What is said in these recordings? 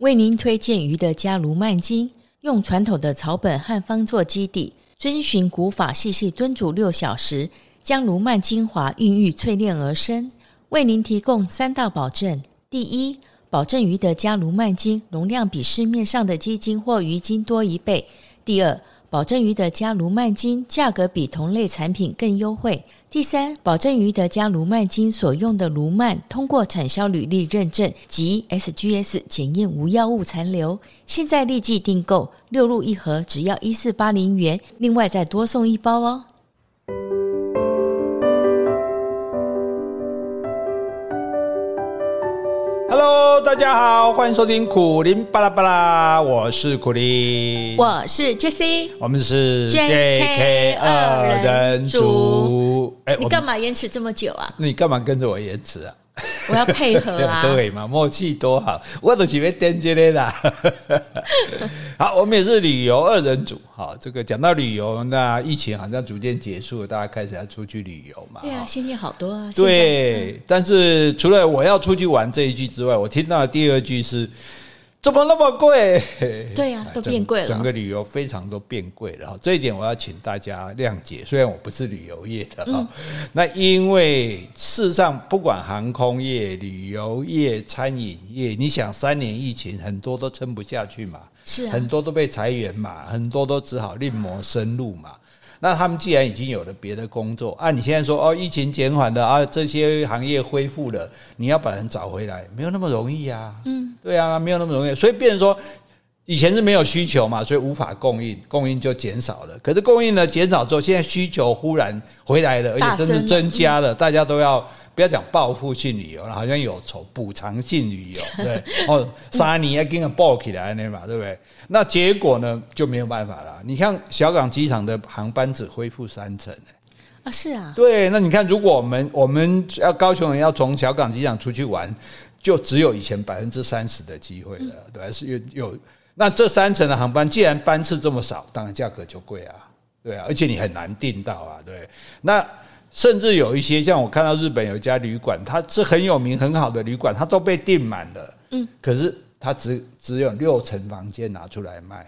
为您推荐鱼的加卢曼金，用传统的草本汉方做基底，遵循古法细细炖煮六小时，将卢曼精华孕育淬炼而生，为您提供三大保证：第一，保证鱼的加卢曼金容量比市面上的鸡精或鱼精多一倍；第二，保证鱼德加卢曼金价格比同类产品更优惠。第三，保证鱼德加卢曼金所用的卢曼通过产销履历认证及 SGS 检验无药物残留。现在立即订购，六入一盒，只要一四八零元，另外再多送一包哦。Hello，大家好，欢迎收听苦林巴拉巴拉，我是苦林，我是 Jessie，我们是 JK 二人组。哎，你干嘛延迟这么久啊？那你干嘛跟着我延迟啊？我要配合啊，对嘛，默契多好，我都准备点这个啦。好，我们也是旅游二人组。好，这个讲到旅游，那疫情好像逐渐结束了，大家开始要出去旅游嘛。对啊，心情好多啊。对，嗯、但是除了我要出去玩这一句之外，我听到的第二句是。怎么那么贵？对呀、啊，都变贵了。整个旅游非常都变贵了哈，这一点我要请大家谅解。虽然我不是旅游业的哈，嗯、那因为事实上不管航空业、旅游业、餐饮业，你想三年疫情，很多都撑不下去嘛，是、啊，很多都被裁员嘛，很多都只好另谋生路嘛。那他们既然已经有了别的工作，啊，你现在说哦，疫情减缓了啊，这些行业恢复了，你要把人找回来，没有那么容易啊。嗯，对啊，没有那么容易，所以变成说。以前是没有需求嘛，所以无法供应，供应就减少了。可是供应呢减少之后，现在需求忽然回来了，而且真的增加了。大家都要不要讲报复性旅游了，好像有筹补偿性旅游，对哦，三年要给它报起来那嘛，对不对？那结果呢就没有办法了。你看小港机场的航班只恢复三成啊，是啊，对。那你看，如果我们我们要高雄人要从小港机场出去玩，就只有以前百分之三十的机会了，对，是有有。那这三层的航班，既然班次这么少，当然价格就贵啊，对啊，而且你很难订到啊，对。那甚至有一些像我看到日本有一家旅馆，它是很有名很好的旅馆，它都被订满了，嗯，可是它只只有六层房间拿出来卖，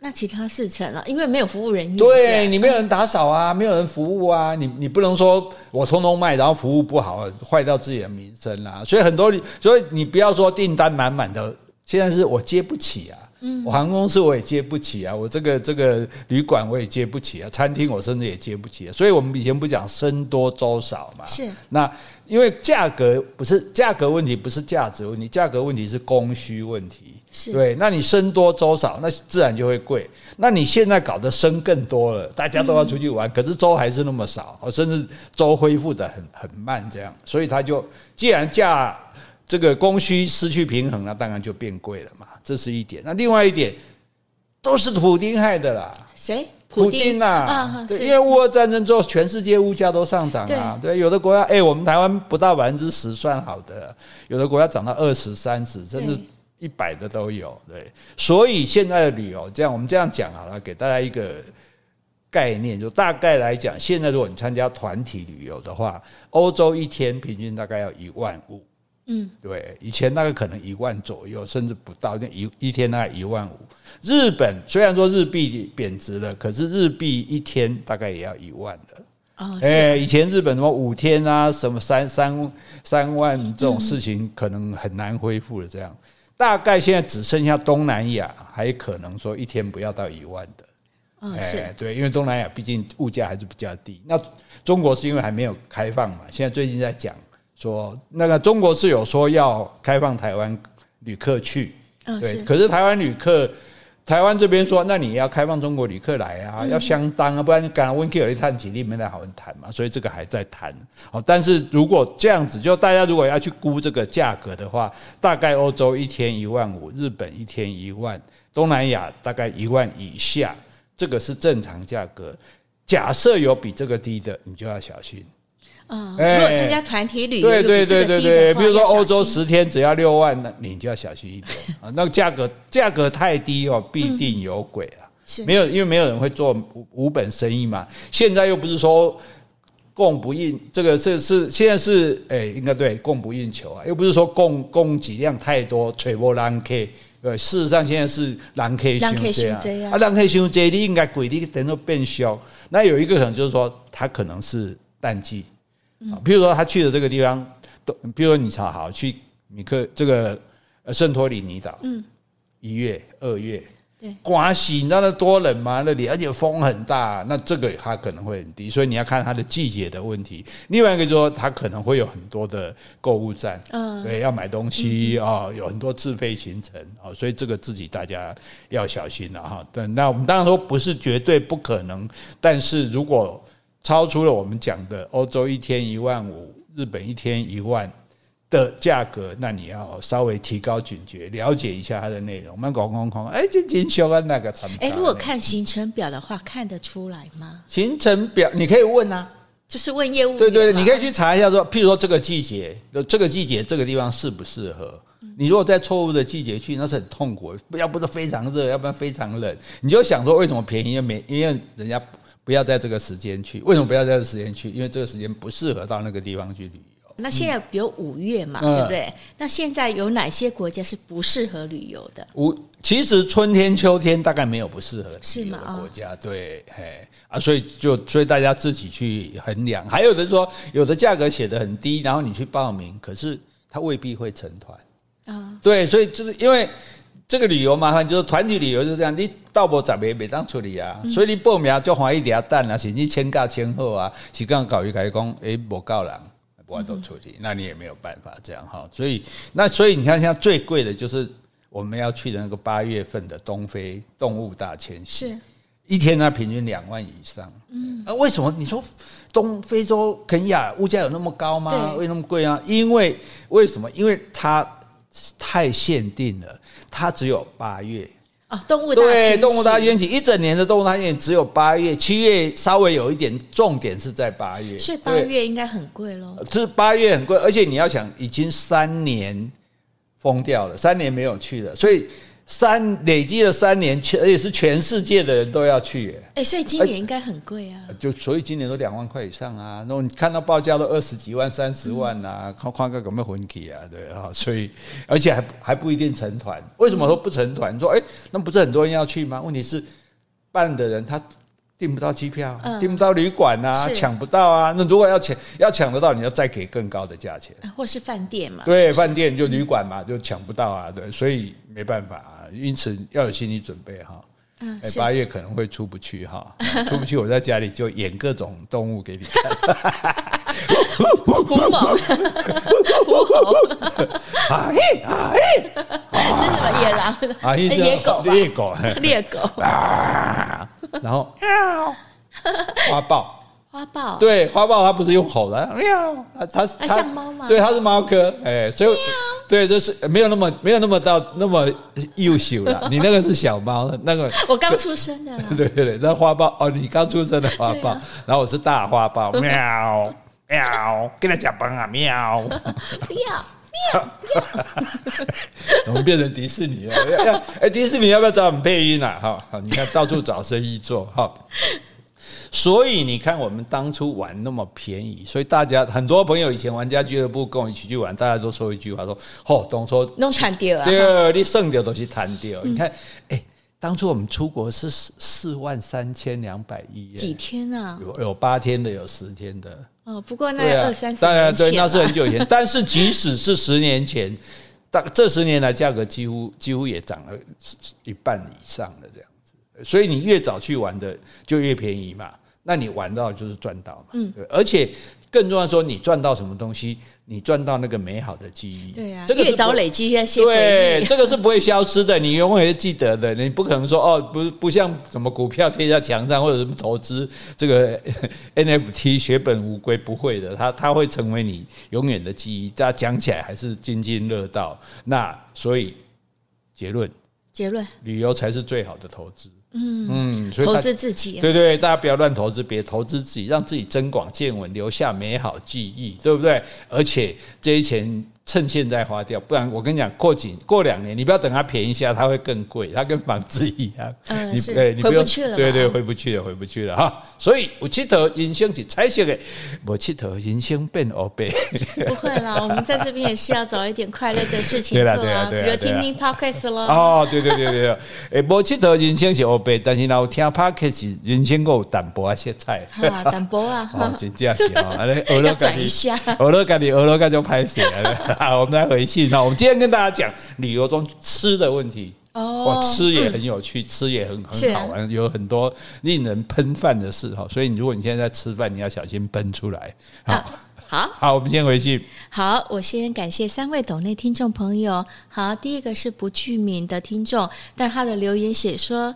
那其他四层啊，因为没有服务人员，对，你没有人打扫啊，没有人服务啊，你你不能说我通通卖，然后服务不好，坏掉自己的名声啦。所以很多，所以你不要说订单满满的，现在是我接不起啊。嗯，我航空公司我也接不起啊，我这个这个旅馆我也接不起啊，餐厅我甚至也接不起啊，所以我们以前不讲僧多粥少嘛，是。那因为价格不是价格问题，不是价值问题，价格问题是供需问题，是对。那你生多粥少，那自然就会贵。那你现在搞得生更多了，大家都要出去玩，可是粥还是那么少，甚至粥恢复的很很慢，这样，所以它就既然价。这个供需失去平衡，了当然就变贵了嘛，这是一点。那另外一点，都是普丁害的啦。谁？普丁啊？对，因为乌俄战争之后，全世界物价都上涨啊。对，有的国家，哎，我们台湾不到百分之十算好的，有的国家涨到二十、三十，甚至一百的都有。对，所以现在的旅游，这样我们这样讲好了，给大家一个概念，就大概来讲，现在如果你参加团体旅游的话，欧洲一天平均大概要一万五。嗯，对，以前那个可能一万左右，甚至不到，那一一天大概一万五。日本虽然说日币贬值了，可是日币一天大概也要一万的。哦，哎，以前日本什么五天啊，什么三三三万这种事情，可能很难恢复了。这样，大概现在只剩下东南亚还可能说一天不要到一万的。哦，是，对，因为东南亚毕竟物价还是比较低。那中国是因为还没有开放嘛，现在最近在讲。说那个中国是有说要开放台湾旅客去，对，可是台湾旅客，台湾这边说，那你要开放中国旅客来啊，要相当啊，不然你敢温 Q 有一探几例没来好谈嘛，所以这个还在谈。好，但是如果这样子，就大家如果要去估这个价格的话，大概欧洲一天一万五，日本一天一万，东南亚大概一万以下，这个是正常价格。假设有比这个低的，你就要小心。嗯，如果参加团体旅游，对对对对对，比如说欧洲十天只要六万，那你就要小心一点 啊。那个价格价格太低哦，必定有鬼啊。是没有，因为没有人会做无本生意嘛。现在又不是说供不应，这个是是现在是哎，应该对供不应求啊。又不是说供供给量太多，吹波浪 K 对，事实上现在是人客伤济啊，啊，人客伤济，你应该贵，你等到变小。那有一个可能就是说，它可能是淡季，啊，比如说他去的这个地方，都，比如说你查好去米克这个圣托里尼岛，嗯，一月、二月。对，刮洗，你知道那多冷吗？那里而且风很大，那这个它可能会很低，所以你要看它的季节的问题。另外一个就是说，它可能会有很多的购物站，嗯，对，要买东西啊、有很多自费行程啊、哦，所以这个自己大家要小心了哈。对，那我们当然说不是绝对不可能，但是如果超出了我们讲的欧洲一天一万五，日本一天一万。的价格，那你要稍微提高警觉，了解一下它的内容。我们讲讲讲，哎，这今修啊那个产品。哎，如果看行程表的话，看得出来吗？行程表你可以问啊，就是问业务。对对对，你可以去查一下说，说譬如说这个季节，这个季节这个地方适不适合？你如果在错误的季节去，那是很痛苦。要不是非常热，要不然非常冷，你就想说为什么便宜？因为没因为人家不要在这个时间去。为什么不要在这个时间去？因为这个时间不适合到那个地方去旅游。那现在比如五月嘛，嗯、对不对？那现在有哪些国家是不适合旅游的？五其实春天、秋天大概没有不适合旅游的国家，哦、对，嘿啊，所以就所以大家自己去衡量。还有的说，有的价格写得很低，然后你去报名，可是它未必会成团啊。哦、对，所以就是因为这个旅游麻烦，就是团体旅游就是这样，你到不怎么没当处理啊，嗯、所以你报名就花一点蛋啊，甚至签价签后啊，是刚搞一改工，哎，不够人。我都处理，那你也没有办法这样哈。所以，那所以你看，现在最贵的就是我们要去的那个八月份的东非动物大迁徙，是一天呢平均两万以上。嗯，啊，为什么你说东非洲肯亚物价有那么高吗？为那么贵啊？因为为什么？因为它太限定了，它只有八月。哦，动物大对动物大迁徙一整年的动物大迁徙只有八月、七月稍微有一点，重点是在八月，所以八月应该很贵喽。这八月很贵，而且你要想，已经三年封掉了，三年没有去了，所以。三累积了三年，全而且是全世界的人都要去，哎，所以今年应该很贵啊。就所以今年都两万块以上啊，那你看到报价都二十几万、三十万啊，看看个有没有分期啊？对啊，所以而且还还不一定成团。为什么说不成团？你说哎，那不是很多人要去吗？问题是办的人他。订不到机票，订不到旅馆啊，抢不到啊。那如果要抢，要抢得到，你要再给更高的价钱，或是饭店嘛？对，饭店就旅馆嘛，就抢不到啊。对，所以没办法啊。因此要有心理准备哈。嗯，八月可能会出不去哈，出不去，我在家里就演各种动物给你看。虎猛，虎猴，啊嘿啊嘿，这是什么野狼？啊，野狗，猎狗，猎狗。然后喵，花豹，花豹，对，花豹它不是用吼的，喵，它它它像猫吗？对，它是猫科，哎，所以对，就是没有那么没有那么到那么优秀了。你那个是小猫，那个我刚出生的，对对对，那花豹哦，你刚出生的花豹，然后我是大花豹，喵喵，跟他讲崩啊，喵，不要。我们变成迪士尼了，要要哎，迪士尼要不要找我们配音啊？哈，好，你看到处找生意做哈。所以你看，我们当初玩那么便宜，所以大家很多朋友以前玩家俱乐部跟我一起去玩，大家都说一句话说：“哦，当初弄惨掉啊，对，你剩掉都是弹掉。”你看，哎，当初我们出国是四万三千两百亿，几天啊？有有八天的，有十天的。哦，不过那二三十年前，当然对，那是很久以前。但是即使是十年前，大这十年来价格几乎几乎也涨了一半以上的这样子。所以你越早去玩的就越便宜嘛，那你玩到就是赚到嘛。嗯，而且。更重要说，你赚到什么东西？你赚到那个美好的记忆。对呀，这个越早累积一些对，这个是不会消失的，你永远记得的。你不可能说哦，不不像什么股票贴在墙上，或者什么投资这个 NFT 血本无归，不会的，它它会成为你永远的记忆。大家讲起来还是津津乐道。那所以结论，结论，旅游才是最好的投资。嗯嗯，所以投资自己，对对，大家不要乱投资，别投资自己，让自己增广见闻，留下美好记忆，对不对？而且这些钱趁现在花掉，不然我跟你讲，过几过两年，你不要等它便宜下，它会更贵，它跟房子一样。嗯，你是，对你不用不去了。对对，回不去了，回不去了哈。所以有七头人生是彩色的，无七头人生变黑白。不会啦，我们在这边也是要找一点快乐的事情 做啊，比如听听 podcast 咯。哦，对对对对，诶，无七头人生是黑白，但是然后听 podcast 人生够淡薄啊些菜。啊，淡薄啊。哦，真正是哦，要转一下，俄罗干的俄罗斯就拍摄了。好，我们再回信。哈我们今天跟大家讲旅游中吃的问题。哦，吃也很有趣，嗯、吃也很很好玩，有很多令人喷饭的事哈。所以，如果你现在在吃饭，你要小心喷出来。好，啊、好，好，我们先回去。好，我先感谢三位抖内听众朋友。好，第一个是不具名的听众，但他的留言写说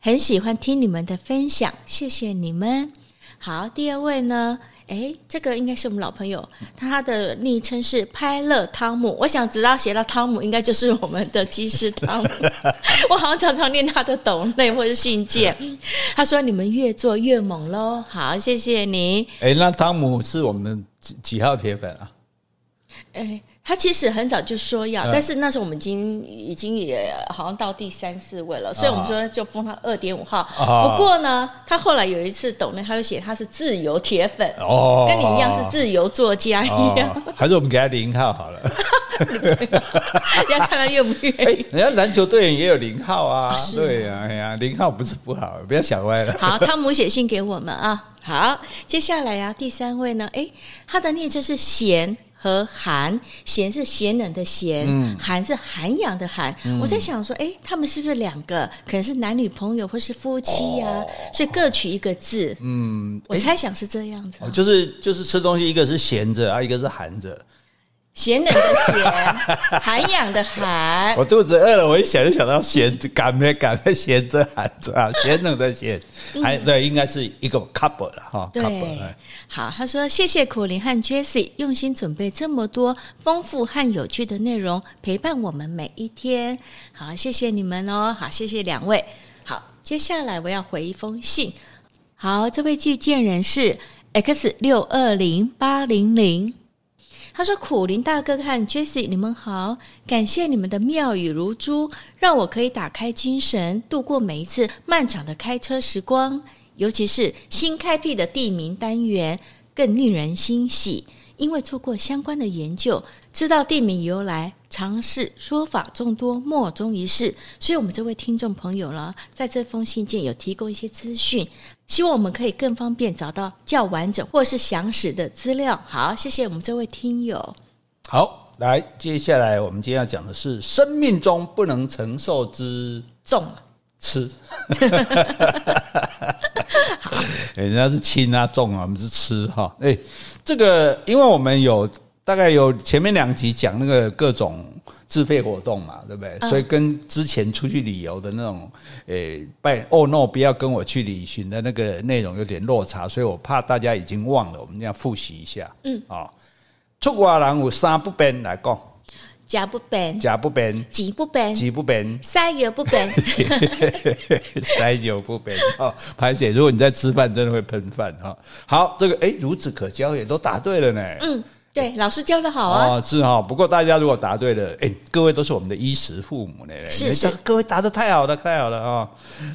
很喜欢听你们的分享，谢谢你们。好，第二位呢？哎，这个应该是我们老朋友，他的昵称是拍乐汤姆。我想知道写到汤姆，应该就是我们的技师汤姆。我好像常常念他的抖内或者信件。他说：“你们越做越猛喽。”好，谢谢你。哎，那汤姆是我们几几号铁粉啊？哎。他其实很早就说要，但是那时候我们已经已经也好像到第三四位了，所以我们说就封他二点五号。不过呢，他后来有一次抖内，他就写他是自由铁粉，哦，跟你一样是自由作家一样。还是我们给他零号好了，要看他愿不愿意。人家篮球队员也有零号啊，对呀，哎呀，零号不是不好，不要想歪了。好，汤姆写信给我们啊。好，接下来呀，第三位呢，哎，他的昵称是贤。和寒，咸是咸冷的咸，嗯、寒是涵养的寒。嗯、我在想说，哎，他们是不是两个？可能是男女朋友或是夫妻呀、啊？哦、所以各取一个字。嗯，我猜想是这样子、啊。就是就是吃东西，一个是咸着啊，一个是寒着。咸冷的咸，涵养的涵。我肚子饿了，我一想就想到咸，赶没赶在咸着寒着啊，咸冷的咸，还、嗯、对，应该是一个 couple 了哈。对，好，他说谢谢苦林和 Jessie 用心准备这么多丰富和有趣的内容，陪伴我们每一天。好，谢谢你们哦。好，谢谢两位。好，接下来我要回一封信。好，这位寄件人是 X 六二零八零零。他说：“苦苓大哥和 Jesse，你们好，感谢你们的妙语如珠，让我可以打开精神，度过每一次漫长的开车时光。尤其是新开辟的地名单元，更令人欣喜。”因为做过相关的研究，知道地名由来，尝试说法众多，莫衷一是。所以，我们这位听众朋友呢，在这封信件有提供一些资讯，希望我们可以更方便找到较完整或是详实的资料。好，谢谢我们这位听友。好，来，接下来我们今天要讲的是生命中不能承受之重吃。好，人家是轻啊重啊，我们是吃哈。哎，这个因为我们有大概有前面两集讲那个各种自费活动嘛，对不对？所以跟之前出去旅游的那种，诶，拜哦 no，不要跟我去旅行的那个内容有点落差，所以我怕大家已经忘了，我们要复习一下。嗯，啊，出外人有三不便来讲。食不便，食不便，钱不便，钱不便，塞油不便，塞油不便。哦，排姐，如果你在吃饭，真的会喷饭哈。好，这个哎，孺子可教也都答对了呢。嗯，对，老师教的好啊。哦，是哈。不过大家如果答对了，哎，各位都是我们的衣食父母呢。是是，各位答的太好了，太好了啊。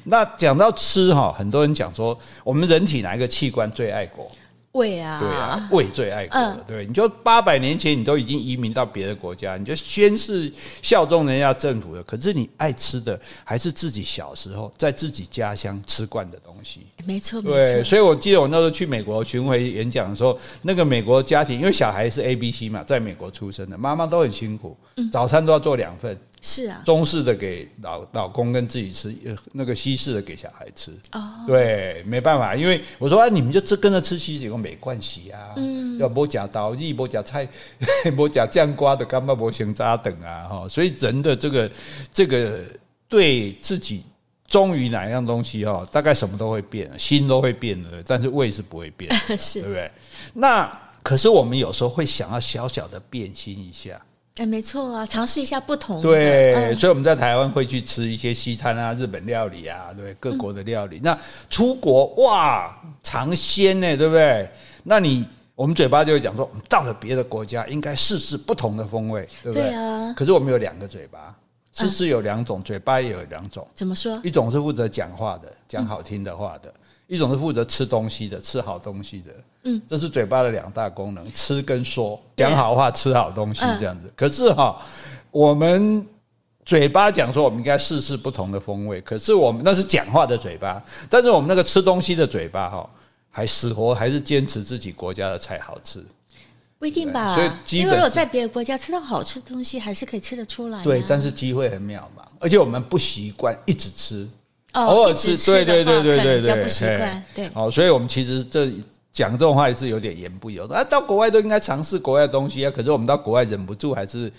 那讲到吃哈，很多人讲说，我们人体哪一个器官最爱国？胃啊，对啊，胃最爱国了，对，你就八百年前你都已经移民到别的国家，你就宣誓效忠人家政府了。可是你爱吃的还是自己小时候在自己家乡吃惯的东西。没错，对，没错。所以我记得我那时候去美国巡回演讲的时候，那个美国家庭因为小孩是 A B C 嘛，在美国出生的，妈妈都很辛苦，早餐都要做两份。是啊，中式的给老老公跟自己吃，那个西式的给小孩吃。哦，对，没办法，因为我说啊，你们就吃跟着吃西式，我没关系啊。嗯，要不夹刀意，不夹菜，不夹酱瓜的，干嘛不行渣等啊？哈，所以人的这个这个对自己忠于哪一样东西哈，大概什么都会变，心都会变的，但是胃是不会变，是，对不对？那可是我们有时候会想要小小的变心一下。哎，没错啊，尝试一下不同的。对，嗯、所以我们在台湾会去吃一些西餐啊、日本料理啊，对，各国的料理。嗯、那出国哇，尝鲜呢，对不对？那你我们嘴巴就会讲说，我们到了别的国家应该试试不同的风味，对不对？对啊。可是我们有两个嘴巴，吃吃有两种，嘴巴也有两种。怎么说？一种是负责讲话的，讲好听的话的；一种是负责吃东西的，吃好东西的。嗯，这是嘴巴的两大功能，吃跟说，讲好话，吃好东西这样子。可是哈，我们嘴巴讲说我们应该试试不同的风味，可是我们那是讲话的嘴巴，但是我们那个吃东西的嘴巴哈。还死活还是坚持自己国家的菜好吃，不一定吧？所以，因为如果在别的国家吃到好吃的东西，还是可以吃得出来。对，但是机会很渺茫，而且我们不习惯一直吃，偶尔吃，对对对对对对，不习惯。对，好，所以我们其实这讲这种话也是有点言不由衷啊。到国外都应该尝试国外的东西啊，可是我们到国外忍不住还是。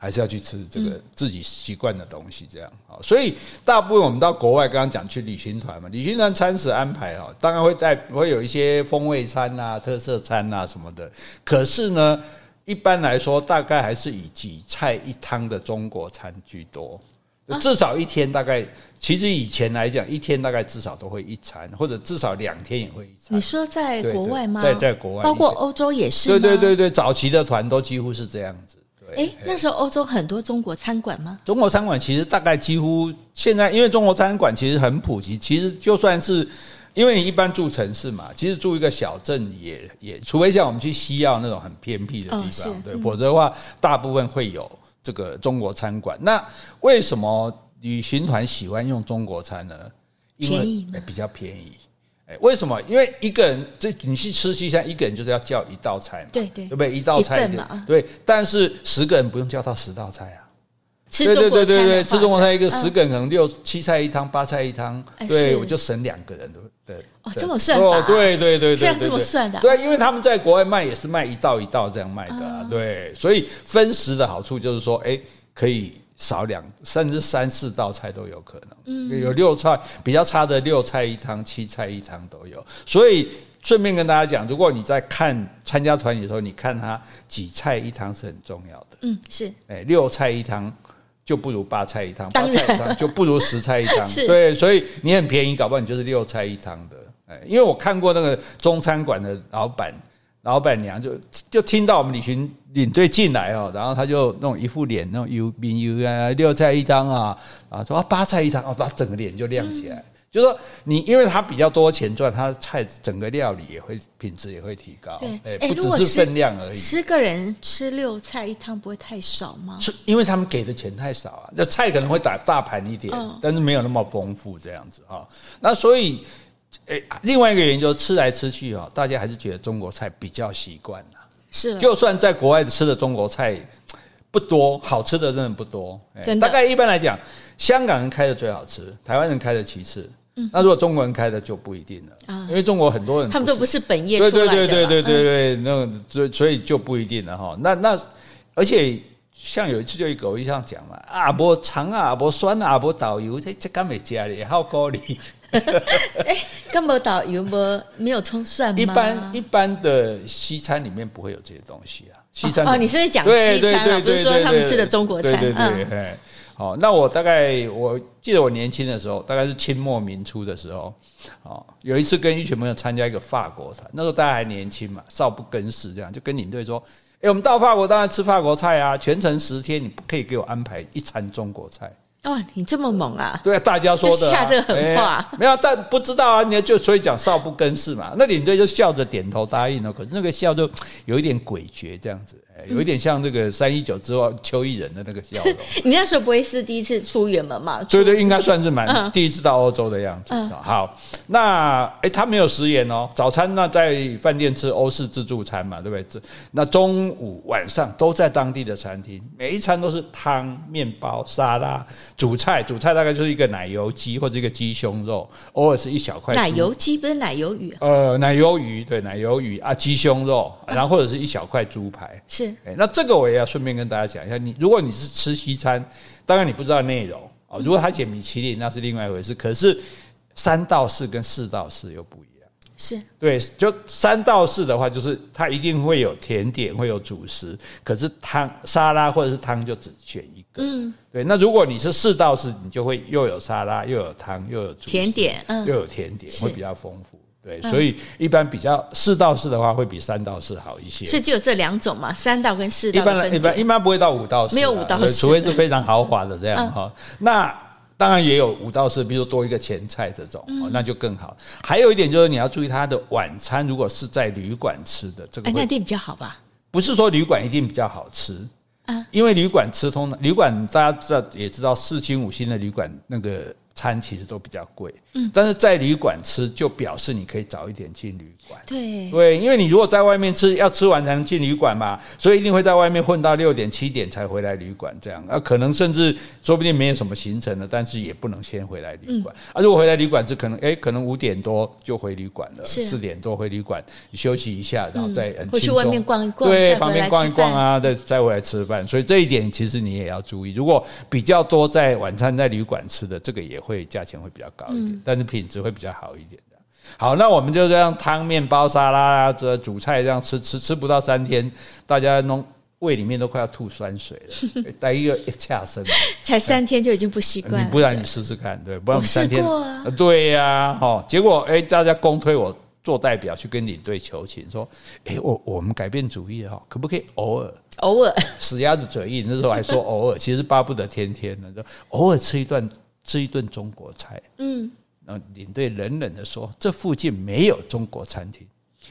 还是要去吃这个自己习惯的东西，这样啊。所以大部分我们到国外，刚刚讲去旅行团嘛，旅行团餐食安排哈，当然会在会有一些风味餐啊、特色餐啊什么的。可是呢，一般来说，大概还是以几菜一汤的中国餐居多。至少一天大概，其实以前来讲，一天大概至少都会一餐，或者至少两天也会一餐。你说在国外吗？在在国外，包括欧洲也是。对对对对，早期的团都几乎是这样子。哎，那时候欧洲很多中国餐馆吗？中国餐馆其实大概几乎现在，因为中国餐馆其实很普及。其实就算是因为你一般住城市嘛，其实住一个小镇也也，除非像我们去西澳那种很偏僻的地方，对，否则的话，大部分会有这个中国餐馆。那为什么旅行团喜欢用中国餐呢？因为比较便宜。哎为什么？因为一个人，这你去吃西餐，一个人就是要叫一道菜嘛，对对，对不对？一道菜嘛，对。但是十个人不用叫到十道菜啊。吃中国菜，对对对对，吃中国菜一个十个人可能六七菜一汤，八菜一汤，对，我就省两个人的对。哦，这么算哦，对对对对，这样这么算的。对，因为他们在国外卖也是卖一道一道这样卖的，对。所以分食的好处就是说，哎，可以。少两甚至三四道菜都有可能，嗯，有六菜比较差的六菜一汤、七菜一汤都有。所以顺便跟大家讲，如果你在看参加团的时候，你看它几菜一汤是很重要的。嗯，是。哎，六菜一汤就不如八菜一汤，八菜一汤就不如十菜一汤。对，所以你很便宜，搞不好你就是六菜一汤的。哎，因为我看过那个中餐馆的老板。老板娘就就听到我们旅行领队进来哦，然后他就弄一副脸，那种油饼油啊，六菜一汤啊，啊说啊八菜一汤哦，他整个脸就亮起来。嗯、就说你，因为它比较多钱赚，他菜整个料理也会品质也会提高。对，不只是分量而已。十个人吃六菜一汤不会太少吗？是因为他们给的钱太少啊，这菜可能会打大盘一点，但是没有那么丰富这样子啊。那所以。诶，另外一个原因就是吃来吃去啊，大家还是觉得中国菜比较习惯了。是，就算在国外吃的中国菜不多，好吃的真的不多。真的，大概一般来讲，香港人开的最好吃，台湾人开的其次。嗯，那如果中国人开的就不一定了啊，因为中国很多人他们都不是本业出来的。对对对对对对对，那所以所以就不一定了哈。那那而且像有一次就一狗一样讲嘛，阿伯长啊，伯酸啊，伯导游这这干没加的，好高哩。哎，干嘛导游不没有葱蒜吗？一般一般的西餐里面不会有这些东西啊。西餐哦，你是在讲西餐啊，不是说他们吃的中国餐。对对对，好，那我大概我记得我年轻的时候，大概是清末民初的时候，哦，有一次跟一群朋友参加一个法国团，那时候大家还年轻嘛，少不更事，这样就跟领队说：“哎，我们到法国当然吃法国菜啊，全程十天你不可以给我安排一餐中国菜。”哦，你这么猛啊！对啊，大家说的、啊、下这个狠话、欸，没有，但不知道啊。你就所以讲少不更事嘛。那领队就笑着点头答应了，可是那个笑就有一点诡谲，这样子。有一点像这个三一九之后邱毅人的那个笑容。你那时候不会是第一次出远门嘛？对对，应该算是蛮第一次到欧洲的样子。好，那哎，他没有食言哦。早餐那在饭店吃欧式自助餐嘛，对不对？那中午晚上都在当地的餐厅，每一餐都是汤、面包、沙拉、主菜。主菜大概就是一个奶油鸡或者一个鸡胸肉，偶尔是一小块。奶油鸡不是奶油鱼？呃，奶油鱼对，奶油鱼啊，鸡胸肉，然后或者是一小块猪排是。哎，那这个我也要顺便跟大家讲一下。你如果你是吃西餐，当然你不知道内容啊。如果他写米其林，那是另外一回事。可是三到四跟四到四又不一样。是对，就三到四的话，就是它一定会有甜点，会有主食。可是汤、沙拉或者是汤就只选一个。嗯，对。那如果你是四到四，你就会又有沙拉，又有汤，又有，甜点，嗯，又有甜点，会比较丰富。对，所以一般比较四道式的话，会比三道式好一些。是只有这两种嘛？三道跟四道。一般一般一般不会到五道式，没有五道式，除非是非常豪华的这样哈。那当然也有五道式，比如说多一个前菜这种，那就更好。还有一点就是你要注意，它的晚餐如果是在旅馆吃的，这个那店比较好吧？不是说旅馆一定比较好吃啊，因为旅馆吃通旅馆大家知道也知道，四星五星的旅馆那个。餐其实都比较贵，嗯，但是在旅馆吃就表示你可以早一点进旅馆，对。对，因为你如果在外面吃，要吃完才能进旅馆嘛，所以一定会在外面混到六点七点才回来旅馆这样，啊，可能甚至说不定没有什么行程了，但是也不能先回来旅馆，啊，如果回来旅馆是可能，哎，可能五点多就回旅馆了，四点多回旅馆休息一下，然后再回去外面逛一逛，对，旁边逛一逛啊，再再回来吃饭，所以这一点其实你也要注意，如果比较多在晚餐在旅馆吃的，这个也会价钱会比较高一点，但是品质会比较好一点的。好，那我们就这样汤面包沙拉啊，这主菜这样吃吃吃不到三天，大家弄胃里面都快要吐酸水了。待一个一恰生，才三天就已经不习惯，你不然你试试看，对，不然三天，对呀，哈，结果哎，大家公推我做代表去跟领队求情，说，哎，我我们改变主意哈，可不可以偶尔？偶尔。死鸭子嘴硬，那时候还说偶尔，其实巴不得天天呢，偶尔吃一顿。吃一顿中国菜，嗯，然后领队冷冷的说：“这附近没有中国餐厅。”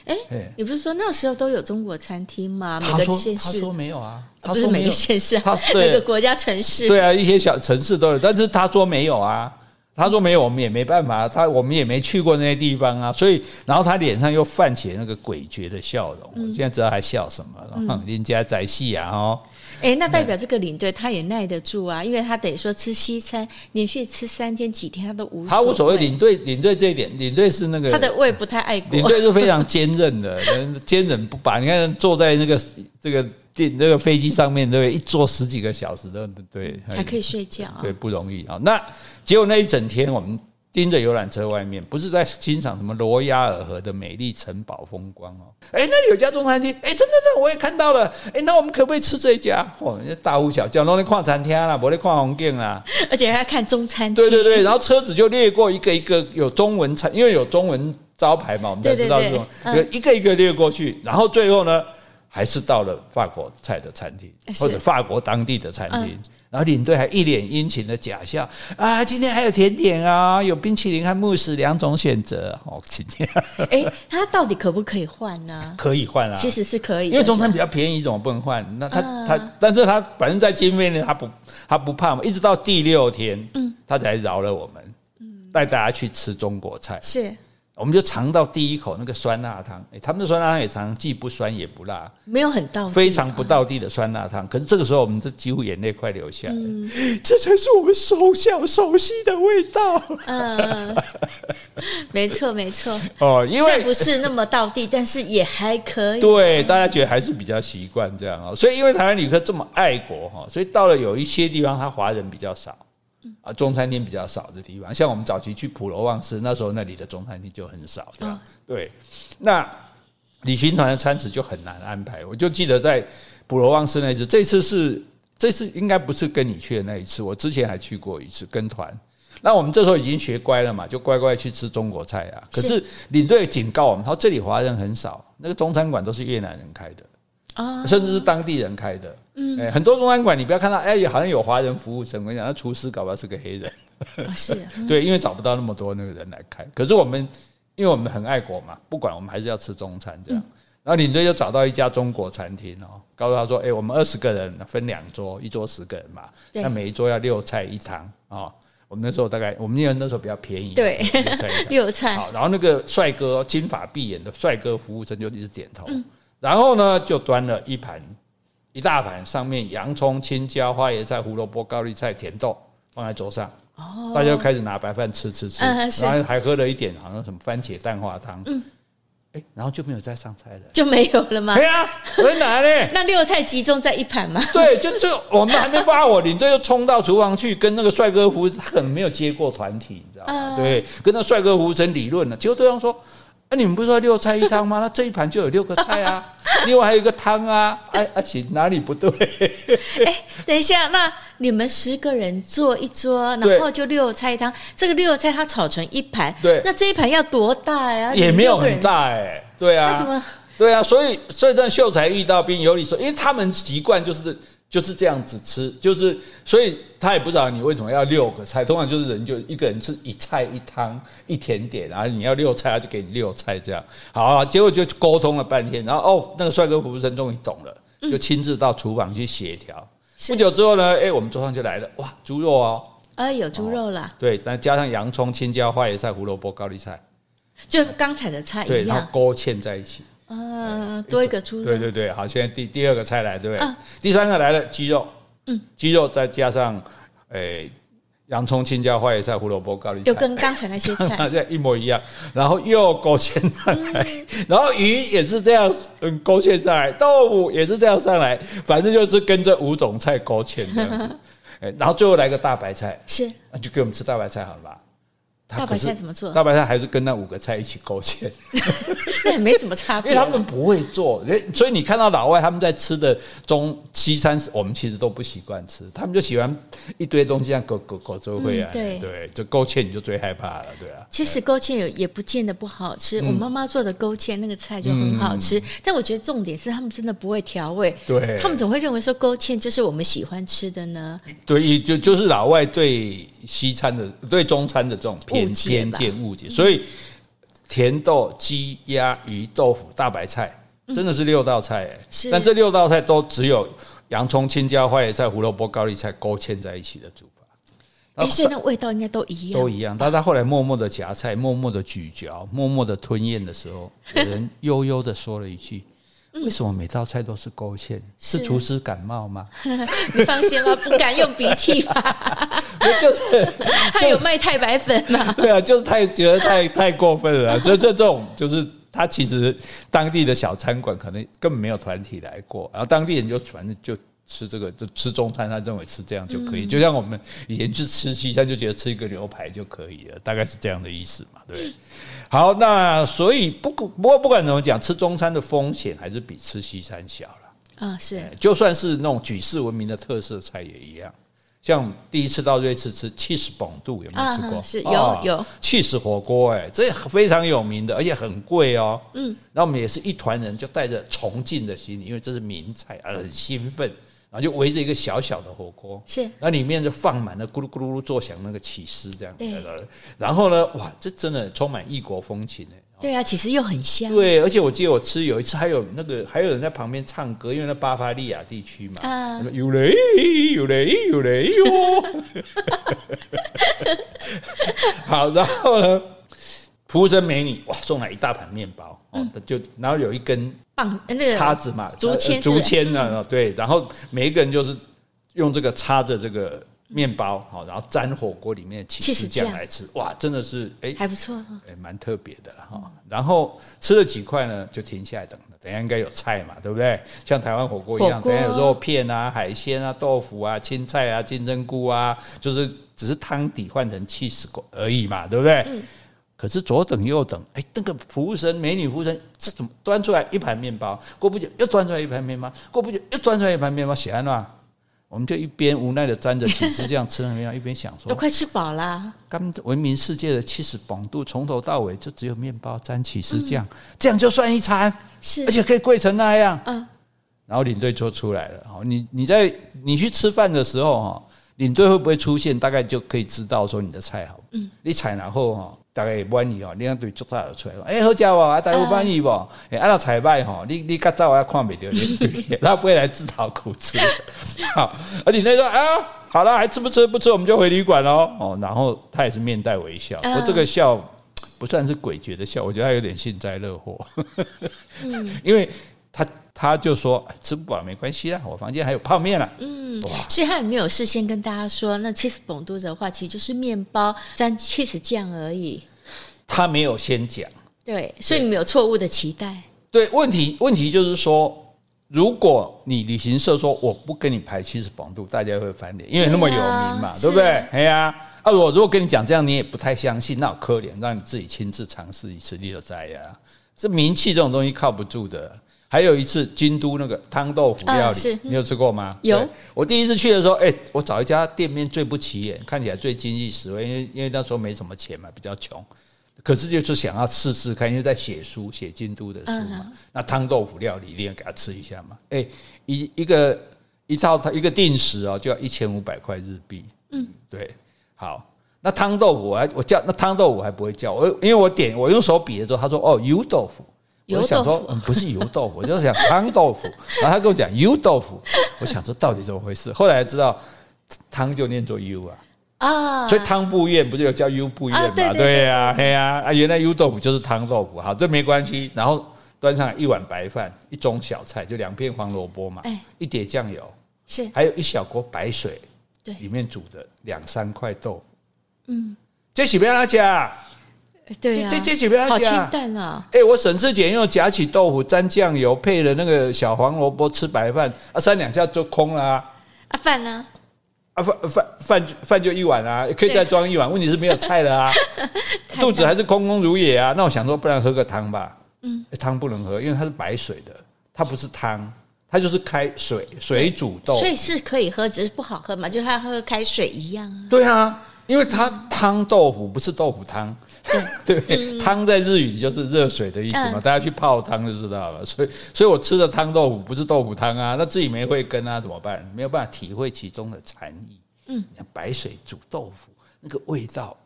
哎，你不是说那时候都有中国餐厅吗？他说：“他说没有啊，不是每个县市，他每个国家城市，对啊，一些小城市都有，但是他说没有啊。”他说没有，我们也没办法，他我们也没去过那些地方啊，所以然后他脸上又泛起那个诡谲的笑容，嗯、现在知道还笑什么了？人家在戏啊，哦，哎，那代表这个领队他也耐得住啊，因为他等于说吃西餐连续吃三天几天他都无所谓，他无所谓。领队领队这一点，领队是那个他的胃不太爱国，领队是非常坚韧的，坚韧不拔。你看坐在那个这个电。那个飞机上面对，一坐十几个小时的对，还可以睡觉啊，对，不容易啊。那结果那一整天我们盯着游览车外面，不是在欣赏什么罗亚尔河的美丽城堡风光哦。哎，那里有家中餐厅，哎，真的真的，我也看到了。哎，那我们可不可以吃这一家？嚯，人家大呼小叫，让你看餐厅啦，不能看风景啦，而且还要看中餐厅。对对对，然后车子就掠过一个一个有中文餐，因为有中文招牌嘛，我们才知道这种，有一个一个掠过去，然后最后呢？还是到了法国菜的餐厅，或者法国当地的餐厅，然后领队还一脸殷勤的假笑啊，今天还有甜点啊，有冰淇淋和慕斯两种选择 哦，今天。哎，他到底可不可以换呢？可以换啊，其实是可以，因为中餐比较便宜，怎么不能换？那他他，但是他反正在经费呢，他不他不怕嘛，一直到第六天，嗯，他才饶了我们，嗯，带大家去吃中国菜是。我们就尝到第一口那个酸辣汤，哎，他们的酸辣汤也常常既不酸也不辣，没有很道地，非常不到地的酸辣汤。可是这个时候，我们这几乎眼泪快流下来，嗯、这才是我们熟悉熟悉的味道。嗯，没错没错。哦，因为不是那么到地，但是也还可以。对，大家觉得还是比较习惯这样哦。所以，因为台湾旅客这么爱国哈，所以到了有一些地方，他华人比较少。啊，中餐厅比较少的地方，像我们早期去普罗旺斯，那时候那里的中餐厅就很少，这样、哦、对。那旅行团的餐食就很难安排。我就记得在普罗旺斯那次，这次是这次应该不是跟你去的那一次，我之前还去过一次跟团。那我们这时候已经学乖了嘛，就乖乖去吃中国菜啊。可是领队警告我们，他说这里华人很少，那个中餐馆都是越南人开的。甚至是当地人开的，嗯，哎，很多中餐馆你不要看到，哎，好像有华人服务生，我跟你讲，那厨师搞不好是个黑人，是，对，因为找不到那么多那个人来开。可是我们，因为我们很爱国嘛，不管我们还是要吃中餐这样。然后领队就找到一家中国餐厅哦，告诉他说，哎，我们二十个人分两桌，一桌十个人嘛，那每一桌要六菜一汤啊。我们那时候大概，我们因为那时候比较便宜，对，六菜。好，然后那个帅哥金发碧眼的帅哥服务生就一直点头。然后呢，就端了一盘一大盘，上面洋葱、青椒、花椰菜、胡萝卜、高丽菜、甜豆放在桌上，哦，大家就开始拿白饭吃吃吃，然后还喝了一点好像什么番茄蛋花汤，嗯，哎，然后就没有再上菜了，就没有了吗？对啊，回来呢？那六菜集中在一盘吗？对，就就我们还没发火，领队又冲到厨房去跟那个帅哥服务生，他可能没有接过团体，你知道吗？对，跟那帅哥服务生理论了，结果对方说。啊，你们不是说六菜一汤吗？那这一盘就有六个菜啊，另外还有一个汤啊，哎哎，行，哪里不对？哎，等一下，那你们十个人坐一桌，然后就六菜一汤，这个六菜它炒成一盘，对，那这一盘要多大呀？也没有很大哎，对啊，那怎么？对啊，所以所以这秀才遇到兵，有理说，因为他们习惯就是。就是这样子吃，就是所以他也不知道你为什么要六个菜，通常就是人就一个人吃一菜一汤一甜点，然后你要六菜，他就给你六菜这样。好啊，结果就沟通了半天，然后哦，那个帅哥服务生终于懂了，就亲自到厨房去协调。不久之后呢，哎，我们桌上就来了，哇，猪肉哦，啊，有猪肉了，对，再加上洋葱、青椒、花椰菜、胡萝卜、高丽菜，就刚才的菜一样，对，然后勾芡在一起。嗯，多一个猪肉。对对对，好，现在第第二个菜来，对不对？嗯、第三个来了鸡肉，嗯，鸡肉再加上，诶、欸，洋葱、青椒、花椰菜、胡萝卜、高丽菜，就跟刚才那些菜 这一模一样。然后又勾芡上来，嗯、然后鱼也是这样，嗯，勾芡上来，豆腐也是这样上来，反正就是跟这五种菜勾芡这样子。哎，然后最后来个大白菜，是，那就给我们吃大白菜好了吧？大白菜怎么做？大白菜还是跟那五个菜一起勾芡，那也没什么差别。因为他们不会做，所以你看到老外他们在吃的中西餐，我们其实都不习惯吃。他们就喜欢一堆东西，像勾勾勾就会啊，对对，就勾芡你就最害怕了，对啊。其实勾芡也也不见得不好吃，我妈妈做的勾芡那个菜就很好吃。但我觉得重点是他们真的不会调味，对，他们总会认为说勾芡就是我们喜欢吃的呢。对，就就是老外对西餐的对中餐的这种。偏见误解，所以甜豆、鸡、鸭、鱼、豆腐、大白菜，真的是六道菜哎。是，但这六道菜都只有洋葱、青椒、花椰菜、胡萝卜、高丽菜勾芡在一起的煮法。哎，所以那味道应该都一样，都一样。但他后来默默的夹菜，默默的咀嚼，默默的吞咽的时候，有人悠悠的说了一句。为什么每道菜都是勾芡？是厨师感冒吗？你放心吧，不敢用鼻涕吧？就是 他有卖太白粉嘛？对啊，就是太觉得太太过分了。所以这这种就是他其实当地的小餐馆可能根本没有团体来过，然后当地人就反正就。吃这个就吃中餐，他认为吃这样就可以，就像我们以前去吃西餐，就觉得吃一个牛排就可以了，大概是这样的意思嘛，对。好，那所以不不过不管怎么讲，吃中餐的风险还是比吃西餐小了啊。是，就算是那种举世闻名的特色菜也一样。像第一次到瑞士吃起司봉 두， 有没有吃过？是有有 cheese 火锅，哎，这非常有名的，而且很贵哦。嗯，那我们也是一团人，就带着崇敬的心理，因为这是名菜，而很兴奋。然后就围着一个小小的火锅，是，那里面就放满了咕噜咕噜噜作响那个起司这样，对，然后呢，哇，这真的充满异国风情哎。对啊，其实又很香。对，而且我记得我吃有一次还有那个还有人在旁边唱歌，因为那巴伐利亚地区嘛，啊，有雷有雷有雷哟。好，然后呢，服务生美女哇，送来一大盘面包哦，就然后有一根。棒，那个叉子嘛，竹签，竹签呢？对，然后每一个人就是用这个插着这个面包，好，然后沾火锅里面的起司酱来吃，哇，真的是哎，还不错，哎，蛮特别的哈。然后吃了几块呢，就停下来等了，等下应该有菜嘛，对不对？像台湾火锅一样，等下有肉片啊、海鲜啊、豆腐啊、青菜啊、金针菇啊，就是只是汤底换成起司而已嘛，对不对？可是左等右等，哎，那个服务生，美女服务生，这怎么端出来一盘面包？过不久又端出来一盘面包，过不久又端出来一盘面包，写完了，我们就一边无奈的沾着起司这样吃了面包，一边想说，都快吃饱啦。刚闻名世界的起司봉 두， 从头到尾就只有面包沾起司酱，嗯、这样就算一餐，是，而且可以贵成那样。嗯，然后领队就出来了，你你在你去吃饭的时候哈，领队会不会出现？大概就可以知道说你的菜好。嗯，你采然后哈。大概满意哦，你两对做菜出来，哎，好食不？啊，大家有满意不？哎，按照菜卖吼，你你较早我还看不到你对，他不会来自讨苦吃。好，而且那说啊，好了，还吃不吃？不吃我们就回旅馆喽。哦，然后他也是面带微笑，我这个笑不算是诡谲的笑，我觉得他有点幸灾乐祸。嗯，因为他他就说吃不饱没关系啦，我房间还有泡面了。嗯，所以他也没有事先跟大家说。那 cheese 饼都的话，其实就是面包沾 cheese 酱而已。他没有先讲，对，所以你们有错误的期待。对，问题问题就是说，如果你旅行社说我不跟你拍 cheese 饼都，大家会翻脸，因为那么有名嘛，对不对？哎呀，啊，我如果跟你讲这样，你也不太相信。闹可怜，让你自己亲自尝试一次，你就知道呀。这名气这种东西靠不住的。还有一次，京都那个汤豆腐料理，啊、你有吃过吗？有。我第一次去的时候，哎，我找一家店面最不起眼，看起来最经济实惠，因为因为那时候没什么钱嘛，比较穷。可是就是想要试试看，因为在写书，写京都的书嘛。嗯、那汤豆腐料理一定要给他吃一下嘛。哎，一一个一套一个定时哦，就要一千五百块日币。嗯，对。好，那汤豆腐我还我叫那汤豆腐我还不会叫，我因为我点我用手比的时候，他说哦油豆腐。我想说，嗯，不是油豆腐，我就想汤豆腐。然后他跟我讲油豆腐，我想说到底怎么回事？后来才知道汤就念作油啊啊，所以汤布院不就有叫优布院嘛？对呀，嘿呀啊，原来油豆腐就是汤豆腐。好，这没关系。然后端上一碗白饭，一盅小菜，就两片黄萝卜嘛，一碟酱油，是，还有一小锅白水，对，里面煮的两三块豆腐，嗯，这是不要他加。对呀，这这几边好清淡啊！哎，我省吃俭用夹起豆腐沾酱油，配了那个小黄萝卜吃白饭啊，三两下就空了啊！啊饭呢？啊饭饭饭饭就一碗啊，可以再装一碗。问题是没有菜了啊，肚子还是空空如也啊。那我想说，不然喝个汤吧。嗯，汤不能喝，因为它是白水的，它不是汤，它就是开水水煮豆腐，所以是可以喝，只是不好喝嘛，就像喝开水一样啊。对啊，因为它汤豆腐不是豆腐汤。对，汤、嗯、在日语就是热水的意思嘛，嗯、大家去泡汤就知道了。所以，所以我吃的汤豆腐不是豆腐汤啊，那自己没慧根啊，怎么办？没有办法体会其中的禅意。嗯，白水煮豆腐那个味道，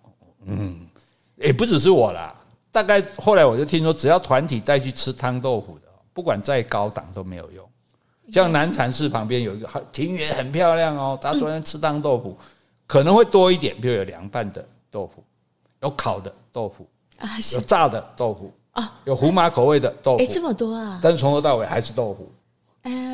嗯，也不只是我啦。大概后来我就听说，只要团体带去吃汤豆腐的，不管再高档都没有用。像南禅寺旁边有一个庭园，很漂亮哦。大家昨天吃汤豆腐可能会多一点，比如有凉拌的豆腐，有烤的。豆腐啊，有炸的豆腐啊，有胡麻口味的豆腐，哎，这么多啊！但是从头到尾还是豆腐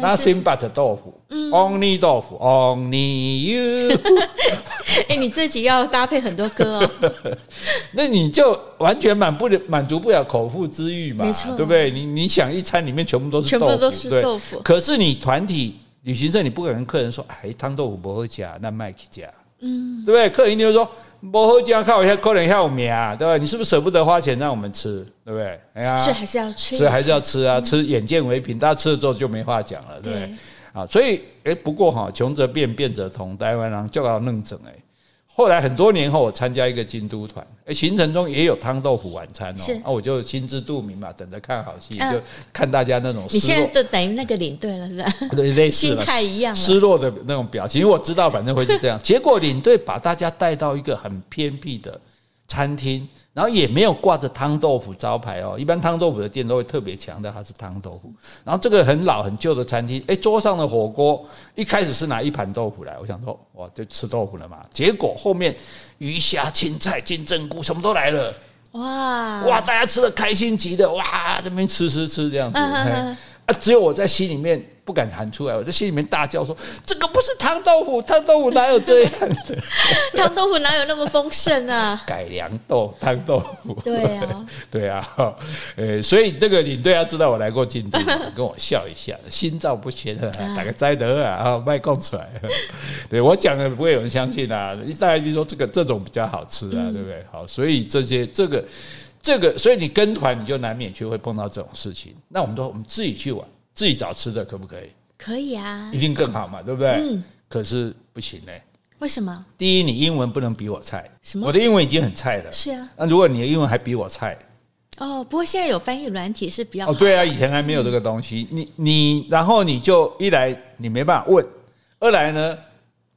，nothing but 豆腐，only 豆腐，only you。哎，你自己要搭配很多歌哦，那你就完全满不了满足不了口腹之欲嘛，没错，对不对？你你想一餐里面全部都是全部都是豆腐，可是你团体旅行社，你不可能跟客人说，哎，汤豆腐不会加，那麦克加。嗯，对不对？客人一定会说：“不喝这样看我一下，客人要名啊，对吧？你是不是舍不得花钱让我们吃，对不对？哎呀，是还是要吃，吃还是要吃啊？吃眼见为凭，大家吃了之后就没话讲了，对不对？啊，所以哎，不过哈，穷则变，变则通，台湾人就要弄整哎。后来很多年后，我参加一个京都团，诶，行程中也有汤豆腐晚餐哦，那我就心知肚明嘛，等着看好戏，就看大家那种。你现在就等于那个领队了，是吧？对，类似了，心态一样，失落的那种表情，因为我知道反正会是这样。结果领队把大家带到一个很偏僻的餐厅。然后也没有挂着汤豆腐招牌哦，一般汤豆腐的店都会特别强调它是汤豆腐。然后这个很老很旧的餐厅，诶，桌上的火锅一开始是拿一盘豆腐来，我想说哇，就吃豆腐了嘛。结果后面鱼虾青菜金针菇什么都来了，哇哇，大家吃的开心极了，哇，这边吃吃吃这样子，啊，只有我在心里面。不敢喊出来，我在心里面大叫说：“这个不是汤豆腐，汤豆腐哪有这样的？汤豆腐哪有那么丰盛啊？改良豆汤豆腐，对啊，对啊，呃，所以这个领队要知道我来过京都，跟我笑一下，心照不宣的，打个斋德啊，卖供出来。对我讲的不会有人相信啊，大家就说这个这种比较好吃啊，对不对？好，所以这些这个这个，所以你跟团你就难免就会碰到这种事情。那我们说我们自己去玩。自己找吃的可不可以？可以啊，一定更好嘛，对不对？嗯。可是不行嘞。为什么？第一，你英文不能比我菜。什么？我的英文已经很菜了。是啊。那如果你的英文还比我菜，哦，不过现在有翻译软体是比较。哦，对啊，以前还没有这个东西。你你，然后你就一来你没办法问，二来呢，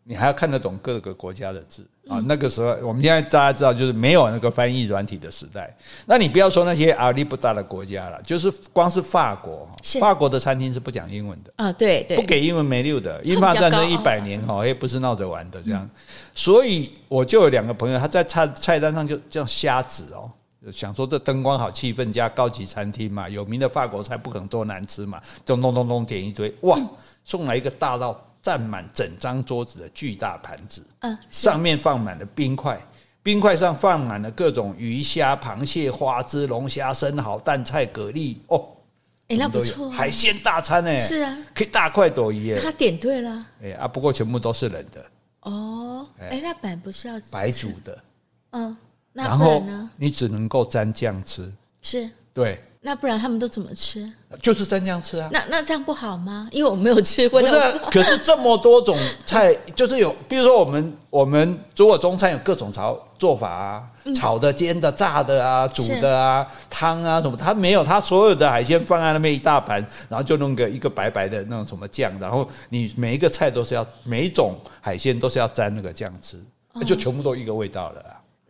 你还要看得懂各个国家的字。啊，那个时候我们现在大家知道，就是没有那个翻译软体的时代。那你不要说那些阿里不达的国家了，就是光是法国，法国的餐厅是不讲英文的啊，对对，不给英文没溜的。英法战争一百年哈，也不是闹着玩的这样。所以我就有两个朋友，他在菜菜单上就这样瞎指哦，想说这灯光好，气氛加高级餐厅嘛，有名的法国菜不可能多难吃嘛，就咚咚咚点一堆，哇，送来一个大到。占满整张桌子的巨大盘子，嗯，上面放满了冰块，冰块上放满了各种鱼虾、螃蟹、花枝、龙虾、生蚝、蛋菜、蛤蜊，哦，哎，那不错，海鲜大餐哎，是啊，可以大快朵颐哎，他点对了，哎啊，不过全部都是冷的，哦，哎，那本不是要白煮的，嗯，然后你只能够沾酱吃，是，对。那不然他们都怎么吃？就是蘸酱吃啊。那那这样不好吗？因为我没有吃过。不是，可是这么多种菜，就是有，比如说我们我们如果中餐有各种炒做法啊，炒的、煎的、炸的啊、煮的啊、汤啊什么，他没有，他所有的海鲜放在那边一大盘，然后就弄个一个白白的那种什么酱，然后你每一个菜都是要每一种海鲜都是要蘸那个酱吃，就全部都一个味道了。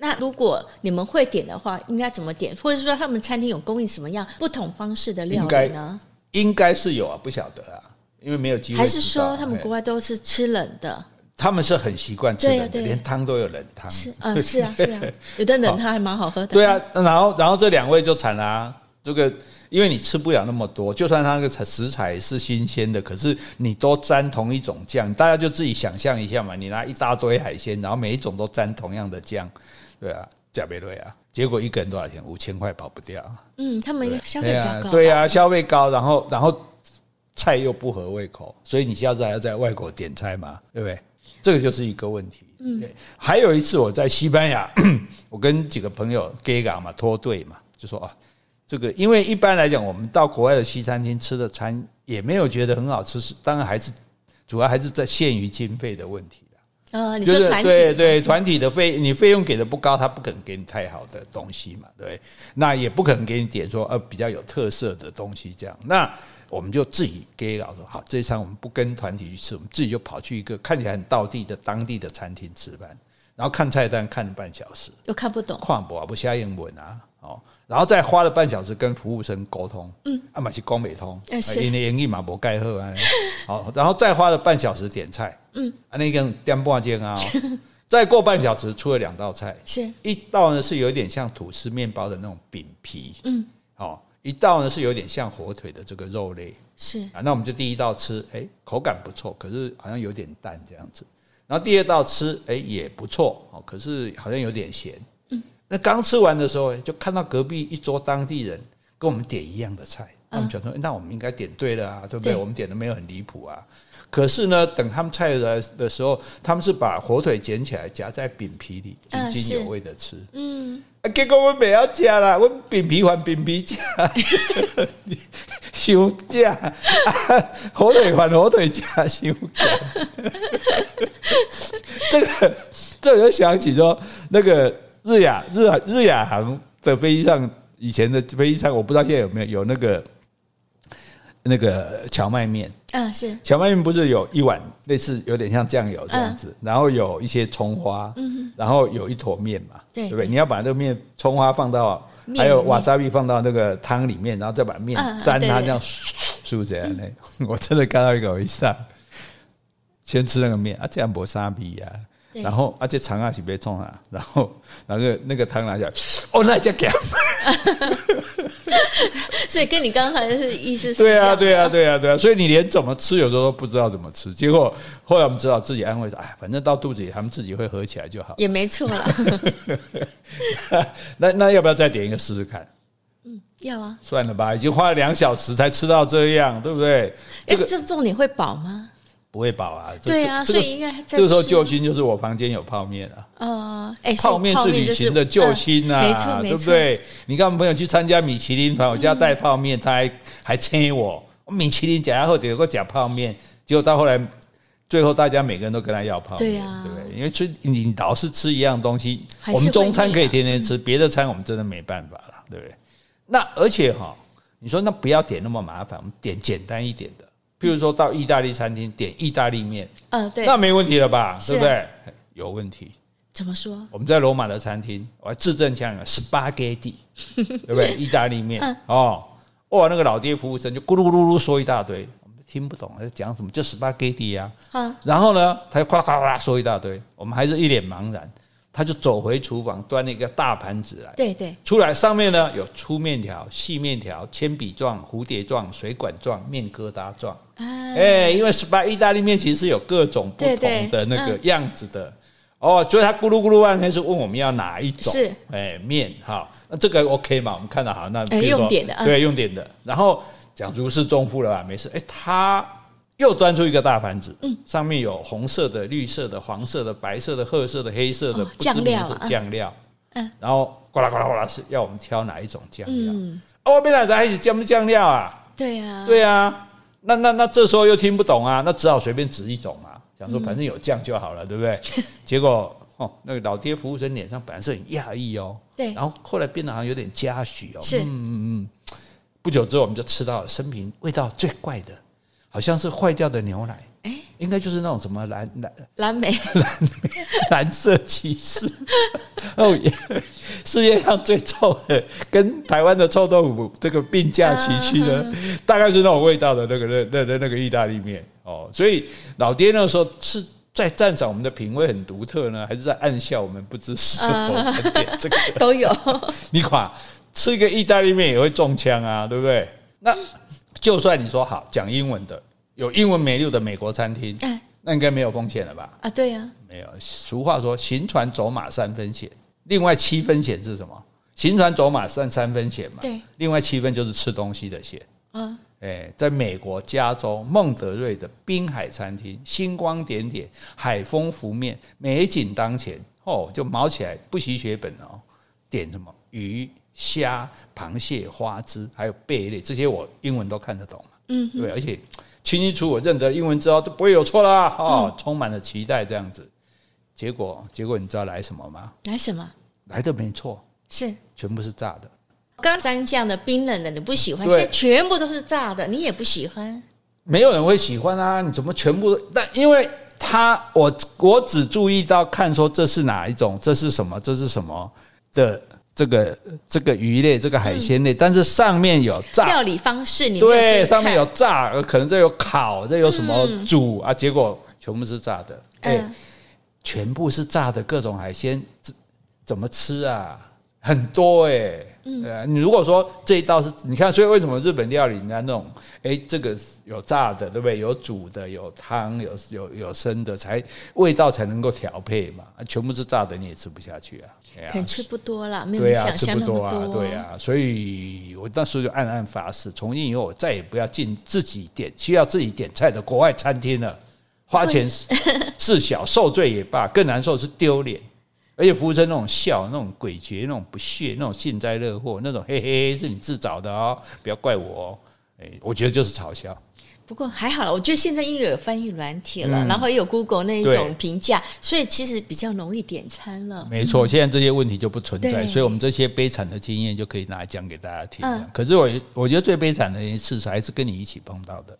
那如果你们会点的话，应该怎么点？或者是说他们餐厅有供应什么样不同方式的料理呢？应该是有啊，不晓得啊，因为没有机会。还是说他们国外都是吃冷的？他们是很习惯吃冷的，连汤都有冷汤。是嗯，是啊，是啊，有的冷汤还蛮好喝的。对啊，然后然后这两位就惨了啊，这个因为你吃不了那么多，就算它那个食材是新鲜的，可是你都沾同一种酱，大家就自己想象一下嘛，你拿一大堆海鲜，然后每一种都沾同样的酱。对啊，加贝瑞啊，结果一个人多少钱？五千块跑不掉。嗯，他们消费比较高。对呀、啊，消费高，然后然后菜又不合胃口，所以你下次还要在外国点菜嘛？对不对？这个就是一个问题。嗯，还有一次我在西班牙，我跟几个朋友 gay 嘎嘛脱队嘛，就说啊，这个因为一般来讲，我们到国外的西餐厅吃的餐也没有觉得很好吃，是当然还是主要还是在限于经费的问题。呃，你说团体对对，团体的费你费用给的不高，他不可能给你太好的东西嘛，对，那也不可能给你点说呃比较有特色的东西这样，那我们就自己给老说好，这一餐我们不跟团体去吃，我们自己就跑去一个看起来很道地的当地的餐厅吃饭，然后看菜单看了半小时，又看不懂，看不啊不下英文啊。哦，然后再花了半小时跟服务生沟通，嗯，啊嘛是光美通，因为英语嘛无盖好啊，好，然后再花了半小时点菜，嗯，啊那个点半间啊，再过半小时出了两道菜，是一道呢是有点像吐司面包的那种饼皮，嗯，好，一道呢是有点像火腿的这个肉类，是啊，那我们就第一道吃，哎，口感不错，可是好像有点淡这样子，然后第二道吃，哎也不错，哦，可是好像有点咸。那刚吃完的时候，就看到隔壁一桌当地人跟我们点一样的菜，他们讲说：“那我们应该点对了啊，对不对？我们点的没有很离谱啊。”可是呢，等他们菜来的时候，他们是把火腿捡起来夹在饼皮里，津津有味的吃。嗯，结果我们不要夹了，我们饼皮还饼皮夹，休假，火腿还火腿夹，休假。这个，这我就想起说那个。日亚日日亚航的飞机上，以前的飞机上，我不知道现在有没有有那个那个荞麦面。嗯，是荞麦面不是有一碗类似有点像酱油这样子，然后有一些葱花，然后有一坨面嘛，对不对？你要把那个面葱花放到，还有瓦萨比放到那个汤里面，然后再把面沾它，这样是不是这样呢？我真的看到一个我一上，先吃那个面啊，这样不沙比呀。然后，而且肠啊是别冲啊，然后那个那个汤拿下来，哦，那叫咸。所以跟你刚才是意思是？对啊，对啊，对啊，对啊。所以你连怎么吃有时候都不知道怎么吃。结果后来我们知道自己安慰说：“哎，反正到肚子里他们自己会合起来就好。”也没错啦。那那要不要再点一个试试看？嗯，要啊。算了吧，已经花了两小时才吃到这样，对不对？这个这重点会饱吗？不会饱啊！对啊，所以应该这个时候救星就是我房间有泡面啊。呃，哎，泡面是旅行的救星啊，没错，对不对？你看我们朋友去参加米其林团，我家带泡面，他还还催我。米其林假后得有个假泡面，结果到后来，最后大家每个人都跟他要泡面，对不对？因为吃你老是吃一样东西，我们中餐可以天天吃，别的餐我们真的没办法了，对不对？那而且哈，你说那不要点那么麻烦，我们点简单一点的。譬如说到意大利餐厅点意大利面，嗯，对，那没问题了吧？对不对？有问题？怎么说？我们在罗马的餐厅，我还字正腔圆，spaghetti，对不对？意大利面哦，哇，那个老爹服务生就咕噜咕噜噜说一大堆，我们听不懂他在讲什么，就 spaghetti 呀。然后呢，他就咵咵咵说一大堆，我们还是一脸茫然。他就走回厨房，端了一个大盘子来。对对，出来上面呢有粗面条、细面条、铅笔状、蝴蝶状、水管状、面疙瘩状。哎，因为十八意大利面其实是有各种不同的那个样子的哦，所以他咕噜咕噜半天是问我们要哪一种？是哎面哈，那这个 OK 嘛？我们看到好，那用点的对用点的，然后讲如释重负了吧？没事。哎，他又端出一个大盘子，嗯，上面有红色的、绿色的、黄色的、白色的、褐色的、黑色的酱料，酱料，嗯，然后呱啦呱啦呱啦是要我们挑哪一种酱料？嗯，哦，没来还是酱不酱料啊？对呀，对呀，那那那这时候又听不懂啊，那只好随便指一种嘛，想说反正有酱就好了，对不对？结果。哦，那个老爹服务生脸上本来是很讶异哦，对，然后后来变得好像有点嘉许哦，是，嗯嗯嗯。不久之后，我们就吃到了生平味道最怪的，好像是坏掉的牛奶，哎，应该就是那种什么蓝蓝蓝莓蓝 蓝色骑士 哦，世界上最臭的，跟台湾的臭豆腐这个并驾齐驱的，大概是那种味道的那个那那那那个意大利面哦，所以老爹那个时候是。在赞赏我们的品味很独特呢，还是在暗笑我们不知时候点这个 都有。你垮，吃一个意大利面也会中枪啊，对不对？那就算你说好讲英文的，有英文美六的美国餐厅，那应该没有风险了吧？啊，对呀，没有。俗话说，行船走马三分险，另外七分险是什么？行船走马算三分险嘛？对，另外七分就是吃东西的险。嗯。哎，在美国加州孟德瑞的滨海餐厅，星光点点，海风拂面，美景当前，哦，就毛起来不惜血本哦，点什么鱼、虾、螃蟹、花枝，还有贝类，这些我英文都看得懂，嗯哼，对，而且清清楚楚我认得英文之后就不会有错啦，哦，嗯、充满了期待这样子，结果结果你知道来什么吗？来什么？来的没错，是全部是炸的。刚沾酱的冰冷的你不喜欢，现在全部都是炸的，你也不喜欢。没有人会喜欢啊！你怎么全部？但因为他，我我只注意到看说这是哪一种，这是什么，这是什么的这个这个鱼类，这个海鲜类，但是上面有炸料理方式，你对上面有炸，可能这有烤，这有什么煮啊？结果全部是炸的，哎，全部是炸的各种海鲜，怎怎么吃啊？很多哎，对啊，你如果说这一道是，你看，所以为什么日本料理人家那种，哎，这个有炸的，对不对？有煮的，有汤，有有有生的，才味道才能够调配嘛。全部是炸的，你也吃不下去啊。可能吃不多了，没有想象那么多。对啊，吃不多啊，啊。所以我那时候就暗暗发誓，从今以后我再也不要进自己点需要自己点菜的国外餐厅了。花钱事小，受罪也罢，更难受是丢脸。而且服务生那种笑，那种诡谲，那种不屑，那种幸灾乐祸，那种嘿嘿嘿，是你自找的哦，不要怪我哦。哎，我觉得就是嘲笑。不过还好，我觉得现在因为有翻译软体了，嗯、然后也有 Google 那一种评价，所以其实比较容易点餐了。没错，现在这些问题就不存在，所以我们这些悲惨的经验就可以拿来讲给大家听。嗯、可是我我觉得最悲惨的一次还是跟你一起碰到的。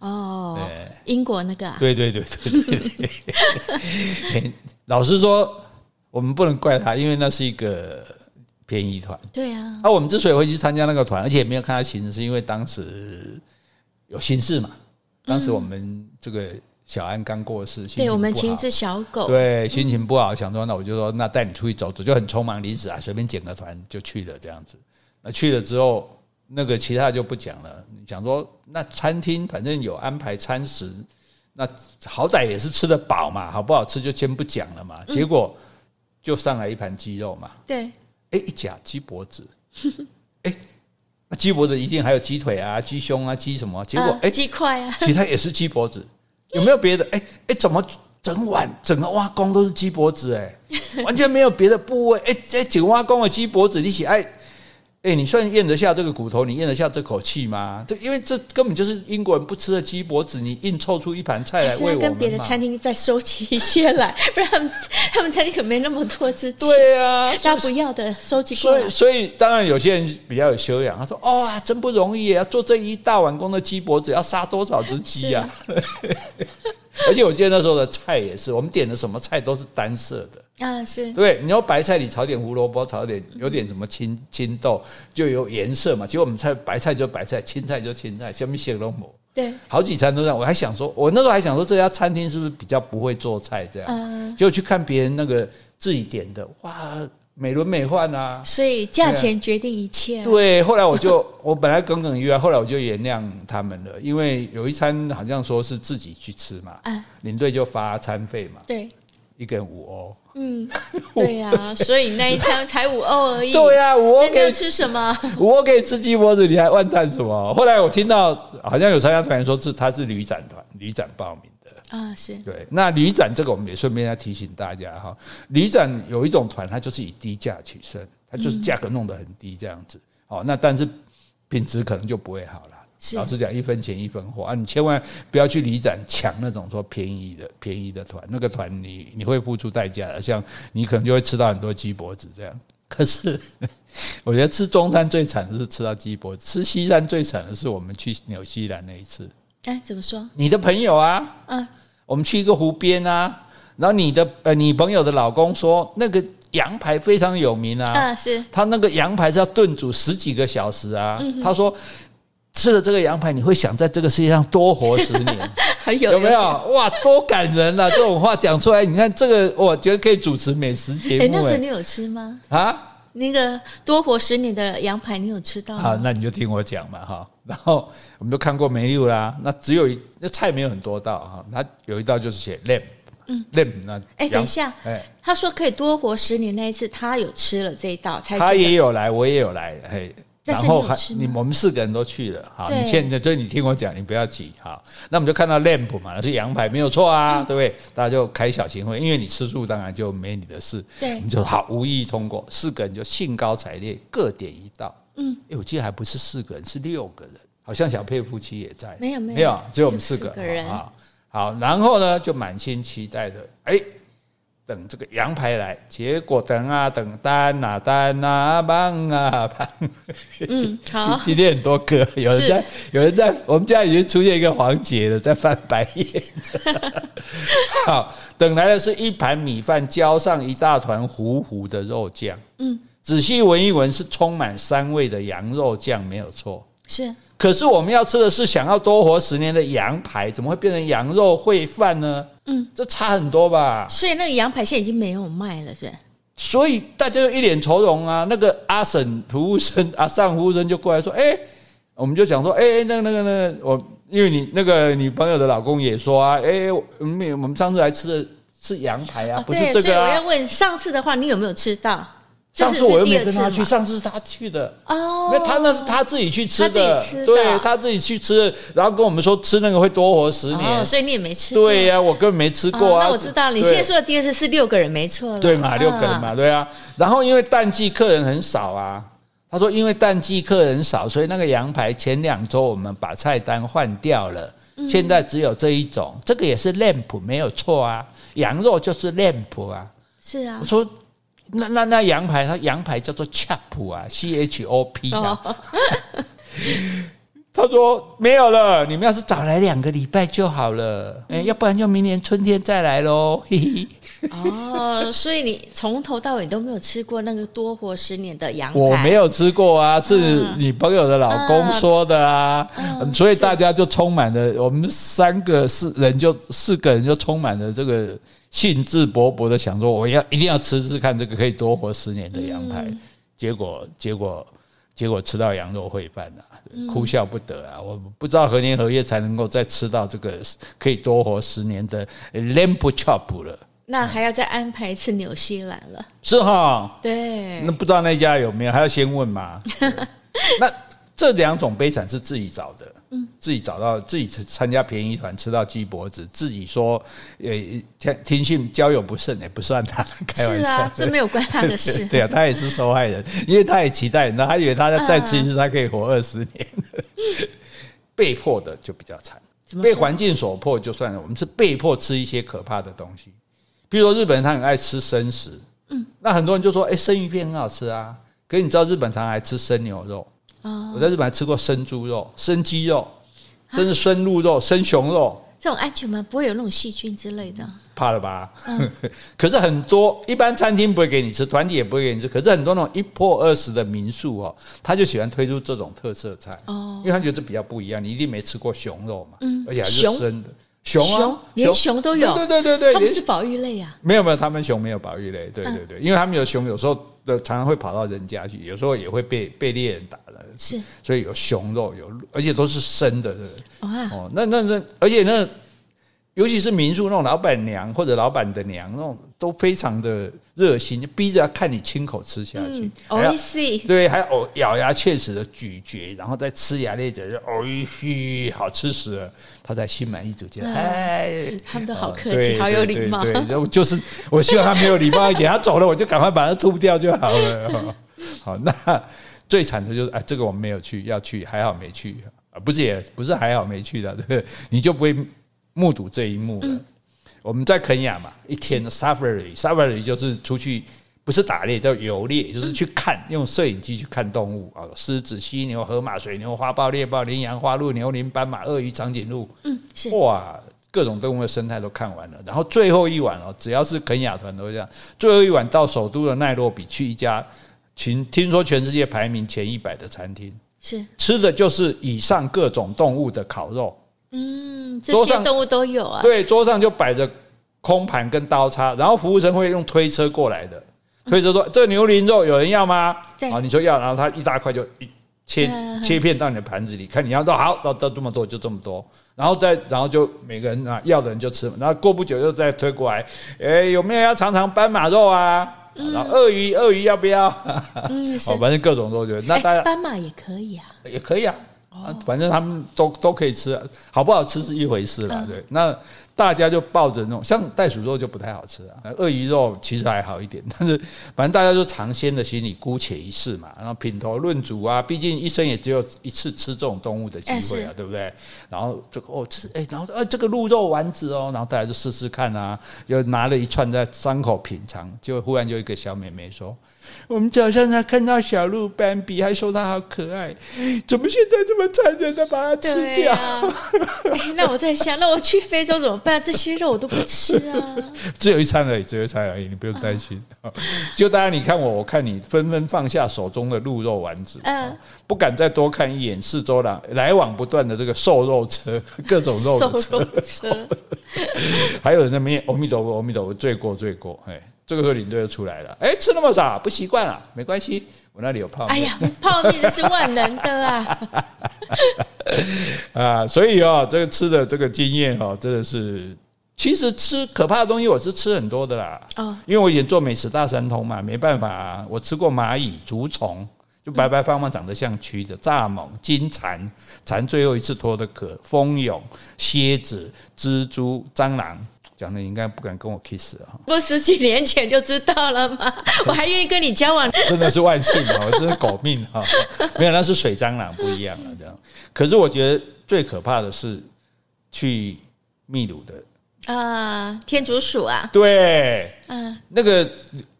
哦，英国那个、啊？对对对对对，对。老实说。我们不能怪他，因为那是一个便宜团。对啊。那我们之所以会去参加那个团，而且也没有看他行程，是因为当时有心事嘛。当时我们这个小安刚过世，对，我们请一只小狗，对，心情不好，想说那我就说那带你出去走走，就很匆忙离职啊，随便捡个团就去了这样子。那去了之后，那个其他就不讲了。想说那餐厅反正有安排餐食，那好歹也是吃得饱嘛，好不好吃就先不讲了嘛。结果。就上来一盘鸡肉嘛，对，哎，一夹鸡脖子，哎，那鸡脖子一定还有鸡腿啊、鸡胸啊、鸡什么？结果哎，鸡块啊，其他也是鸡脖子，有没有别的？哎哎，怎么整碗整个挖工都是鸡脖子？哎，完全没有别的部位。哎哎，整个碗公的鸡脖子，你喜爱。哎、欸，你算咽得下这个骨头？你咽得下这口气吗？这因为这根本就是英国人不吃的鸡脖子，你硬凑出一盘菜来喂我们。跟别的餐厅再收集一些来，不然他们，他们餐厅可没那么多只鸡。对啊，他不要的收集过来。所以，所以当然有些人比较有修养，他说：“哦啊，真不容易，要做这一大碗公的鸡脖子，要杀多少只鸡啊？” 而且我记得那时候的菜也是，我们点的什么菜都是单色的啊，是对。你要白菜你炒点胡萝卜，炒点有点什么青青豆，就有颜色嘛。结果我们菜白菜就白菜，青菜就青菜，下面写龙母。对，好几餐都这样。我还想说，我那时候还想说这家餐厅是不是比较不会做菜这样？结果去看别人那个自己点的，哇！美轮美奂啊，所以价钱决定一切，啊。对，后来我就 我本来耿耿于怀，后来我就原谅他们了，因为有一餐好像说是自己去吃嘛，嗯、领队就发餐费嘛，对，一个人五欧，嗯，对呀，啊，所以那一餐才五欧而已。对呀，啊，五欧可以吃什么？五欧可以吃鸡脖子，你还万叹什么？后来我听到好像有参加团员说是他是旅展团。旅展报名的啊，是对。那旅展这个我们也顺便要提醒大家哈，旅展有一种团，它就是以低价取胜，它就是价格弄得很低这样子。哦，那但是品质可能就不会好了。老实讲，一分钱一分货啊！你千万不要去旅展抢那种说便宜的便宜的团，那个团你你会付出代价的。像你可能就会吃到很多鸡脖子这样。可是我觉得吃中餐最惨的是吃到鸡脖子，吃西餐最惨的是我们去纽西兰那一次。哎，怎么说？你的朋友啊，嗯，我们去一个湖边啊，然后你的呃，你朋友的老公说那个羊排非常有名啊，啊，是他那个羊排是要炖煮十几个小时啊，他说。吃了这个羊排，你会想在这个世界上多活十年，有没有？哇，多感人啊！这种话讲出来，你看这个，我觉得可以主持美食节目。哎，那时候你有吃吗？啊，那个多活十年的羊排，你有吃到吗？好，那你就听我讲嘛，哈。然后我们都看过 menu 啦，那只有一那菜没有很多道哈，它有一道就是写 lamb，嗯，lamb 那哎，等一下，哎，他说可以多活十年那一次，他有吃了这一道菜，他也有来，我也有来，嘿。然后还你我们四个人都去了，好，你现在就你听我讲，你不要急，好，那我们就看到 lamp 嘛，那是羊排没有错啊，对不对？大家就开小型会，因为你吃素，当然就没你的事，对，我们就好无意通过，四个人就兴高采烈各点一道，嗯，哎，我记得还不是四个人，是六个人，好像小佩夫妻也在，没有没有，没有，只有我们四个人。啊，好，然后呢就满心期待的，哎。等这个羊排来，结果等啊等，单啊单啊，棒啊棒。嗯，好。今天很多歌，有人在，有人在，我们家已经出现一个黄杰了，在翻白眼。好，等来的是一盘米饭，浇上一大团糊糊的肉酱。嗯，仔细闻一闻，是充满膻味的羊肉酱，没有错。是。可是我们要吃的是想要多活十年的羊排，怎么会变成羊肉烩饭呢？嗯，这差很多吧？所以那个羊排现在已经没有卖了，是吧？所以大家就一脸愁容啊。那个阿婶服务生、阿尚服务生就过来说：“哎，我们就想说，哎，那个、那个、那个，我因为你那个女朋友的老公也说啊，哎，我们我们上次来吃的是羊排啊，不是这个啊。”所以我要问，上次的话你有没有吃到？上次我又没跟他去，上次是他去的哦，因为他那是他自己去吃的，对，他自己去吃的，然后跟我们说吃那个会多活十年，所以你也没吃。对呀，我根本没吃过啊。那我知道你现在说的第二次是六个人没错了，对嘛，六个人嘛，对啊。然后因为淡季客人很少啊，他说因为淡季客人少，所以那个羊排前两周我们把菜单换掉了，现在只有这一种，这个也是 lamp 没有错啊，羊肉就是 lamp 啊，是啊。我说。那那那羊排，它羊排叫做 chop 啊，C H O P 啊。他说没有了，你们要是早来两个礼拜就好了，哎，要不然就明年春天再来喽。哦，所以你从头到尾都没有吃过那个多活十年的羊排？我没有吃过啊，是你朋友的老公说的啊，所以大家就充满了，我们三个四人就四个人就充满了这个。兴致勃勃的想说，我要一定要吃吃看这个可以多活十年的羊排，结果结果结果吃到羊肉烩饭啊，哭笑不得啊！我不知道何年何月才能够再吃到这个可以多活十年的 lamb chop 了。那还要再安排一次纽西兰了，是哈？对，那不知道那家有没有，还要先问嘛？那。这两种悲惨是自己找的，嗯，自己找到自己参加便宜团吃到鸡脖子，自己说，呃，听听信交友不慎也不算他，开玩笑，是啊，这没有关他的事，对啊，他也是受害人，因为他也期待，那他以为他再吃一次，他可以活二十年，被迫的就比较惨，被环境所迫就算了，我们是被迫吃一些可怕的东西，比如说日本人他很爱吃生食，嗯，那很多人就说，哎，生鱼片很好吃啊，可是你知道日本常爱吃生牛肉。我在日本还吃过生猪肉、生鸡肉，甚至生鹿肉、生熊肉。这种安全吗？不会有那种细菌之类的？怕了吧？嗯、可是很多一般餐厅不会给你吃，团体也不会给你吃。可是很多那种一破二十的民宿哦，他就喜欢推出这种特色菜哦，因为他觉得这比较不一样。你一定没吃过熊肉嘛？嗯，而且还是生的熊，熊啊，熊连熊都有。对对对对，他们是保育类啊？没有没有，他们熊没有保育类。对对对，因为他们有熊，有时候的常常会跑到人家去，有时候也会被被猎人打。是，所以有熊肉，有而且都是生的，哦，那那那，而且那尤其是民宿那种老板娘或者老板的娘那种，都非常的热心，就逼着要看你亲口吃下去。哦、对，还要咬牙切齿的咀嚼，然后再呲牙咧嘴，就哦吁，好吃死了，他才心满意足。觉得哎，他们都好客气，好有礼貌。对，对，对，就是我希望他没有礼貌一点，他走了我就赶快把他吐掉就好了。好，那最惨的就是哎，这个我们没有去，要去还好没去啊，不是也不是还好没去的，对，你就不会。目睹这一幕了。我们在肯亚嘛，一天的 safari，safari 就是出去，不是打猎，叫游猎，就是去看，用摄影机去看动物。啊，狮子、犀牛、河马、水牛、花豹、猎豹、羚羊、花鹿、牛羚、斑马、鳄鱼、长颈鹿，嗯，是。哇，各种动物的生态都看完了。然后最后一晚哦，只要是肯亚团都这样，最后一晚到首都的奈洛比去一家，听听说全世界排名前一百的餐厅，是。吃的就是以上各种动物的烤肉。嗯，这些动物都有啊。对，桌上就摆着空盘跟刀叉，然后服务生会用推车过来的。推车说：“这牛鳞肉有人要吗？”对，啊，你说要，然后他一大块就一切切片到你的盘子里，看你要多好，到到这么多就这么多，然后再然后就每个人啊要的人就吃，然后过不久又再推过来，哎，有没有要尝尝斑马肉啊？然后鳄鱼，鳄鱼要不要？嗯，好，反正各种都有。那大家斑马也可以啊，也可以啊。啊，反正他们都都可以吃，好不好吃是一回事了。对，那大家就抱着那种，像袋鼠肉就不太好吃啊，鳄鱼肉其实还好一点，但是反正大家就尝鲜的心理，姑且一试嘛。然后品头论足啊，毕竟一生也只有一次吃这种动物的机会啊，对不对？然后这个哦吃，哎，然后呃这个鹿肉丸子哦，然后大家就试试看啊，又拿了一串在伤口品尝，就忽然就一个小妹妹说。我们早上才看到小鹿斑比，还说它好可爱，怎么现在这么残忍的把它吃掉？啊欸？那我在想，那我去非洲怎么办？这些肉我都不吃啊！只有一餐而已，只有一餐而已，你不用担心。啊、就大家你看我，我看你，纷纷放下手中的鹿肉丸子，嗯，不敢再多看一眼四周来来往不断的这个瘦肉车，各种肉的车，瘦肉车还有人在那边，阿弥陀佛，阿弥陀佛，罪过罪过，哎。这个时候领队就出来了，哎，吃那么少不习惯了，没关系，我那里有泡面。哎呀，泡面是万能的啊！啊，所以哦，这个吃的这个经验哦，真的是，其实吃可怕的东西我是吃很多的啦。哦，因为我以前做美食大神通嘛，没办法啊，我吃过蚂蚁、竹虫，就白白胖胖长得像蛆的蚱蜢、金蝉，蝉最后一次脱的壳，蜂蛹、蝎子、蜘蛛、蟑螂。讲的应该不敢跟我 kiss 啊！不十几年前就知道了吗？我还愿意跟你交往，真的是万幸啊！我真是狗命啊！没有，那是水蟑螂不一样了，这样。可是我觉得最可怕的是去秘鲁的。啊，天竺鼠啊！对，嗯，那个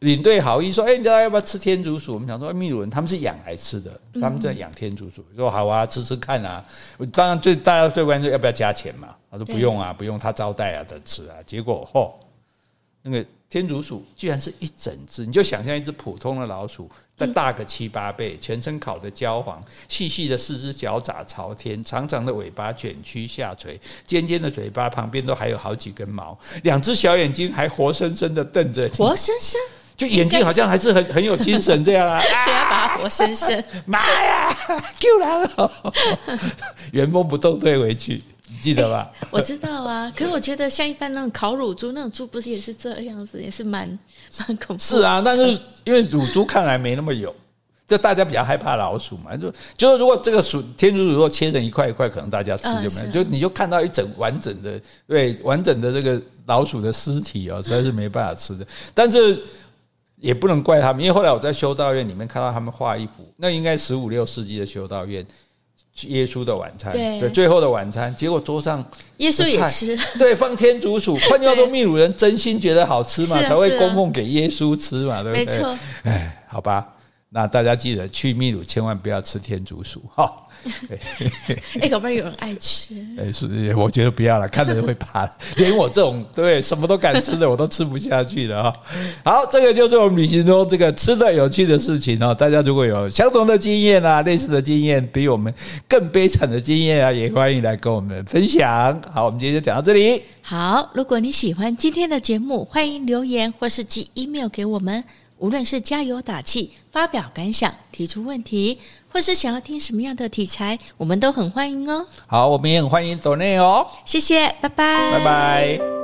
领队好意说：“哎，你知道要不要吃天竺鼠？”我们想说，秘鲁人他们是养来吃的，他们在养天竺鼠。说好啊，吃吃看啊。当然，最大家最关注要不要加钱嘛？他说不用啊，不用，他招待啊，等吃啊。结果嚯，那个。天竺鼠居然是一整只，你就想象一只普通的老鼠，再大个七八倍，全身烤得焦黄，细细的四只脚爪朝天，长长的尾巴卷曲下垂，尖尖的嘴巴旁边都还有好几根毛，两只小眼睛还活生生的瞪着，活生生，就眼睛好像还是很很有精神这样啊！不要把它活生生，妈呀，救人了，原封不动退回去。记得吧？我知道啊，可是我觉得像一般那种烤乳猪那种猪，不是也是这样子，也是蛮蛮恐怖。是啊，但是因为乳猪看来没那么有，就大家比较害怕老鼠嘛。就就是如果这个鼠天竺鼠如果切成一块一块，可能大家吃就没有。就你就看到一整完整的对完整的这个老鼠的尸体哦，实在是没办法吃的。但是也不能怪他们，因为后来我在修道院里面看到他们画一幅，那应该十五六世纪的修道院。耶稣的晚餐，对，对，最后的晚餐，结果桌上耶稣也吃，对，放天竺鼠，换句话说，秘鲁人真心觉得好吃嘛，才会供奉给耶稣吃嘛，对不对？没错，哎，好吧，那大家记得去秘鲁千万不要吃天竺鼠哈。哎，可不可以有人爱吃？哎，是，我觉得不要了，看着会怕。连我这种对什么都敢吃的，我都吃不下去的哈。好，这个就是我们旅行中这个吃的有趣的事情哦。大家如果有相同的经验啊，类似的经验，比我们更悲惨的经验啊，也欢迎来跟我们分享。好，我们今天就讲到这里。好，如果你喜欢今天的节目，欢迎留言或是寄 email 给我们。无论是加油打气、发表感想、提出问题，或是想要听什么样的题材，我们都很欢迎哦。好，我们也很欢迎走内哦。谢谢，拜拜，拜拜。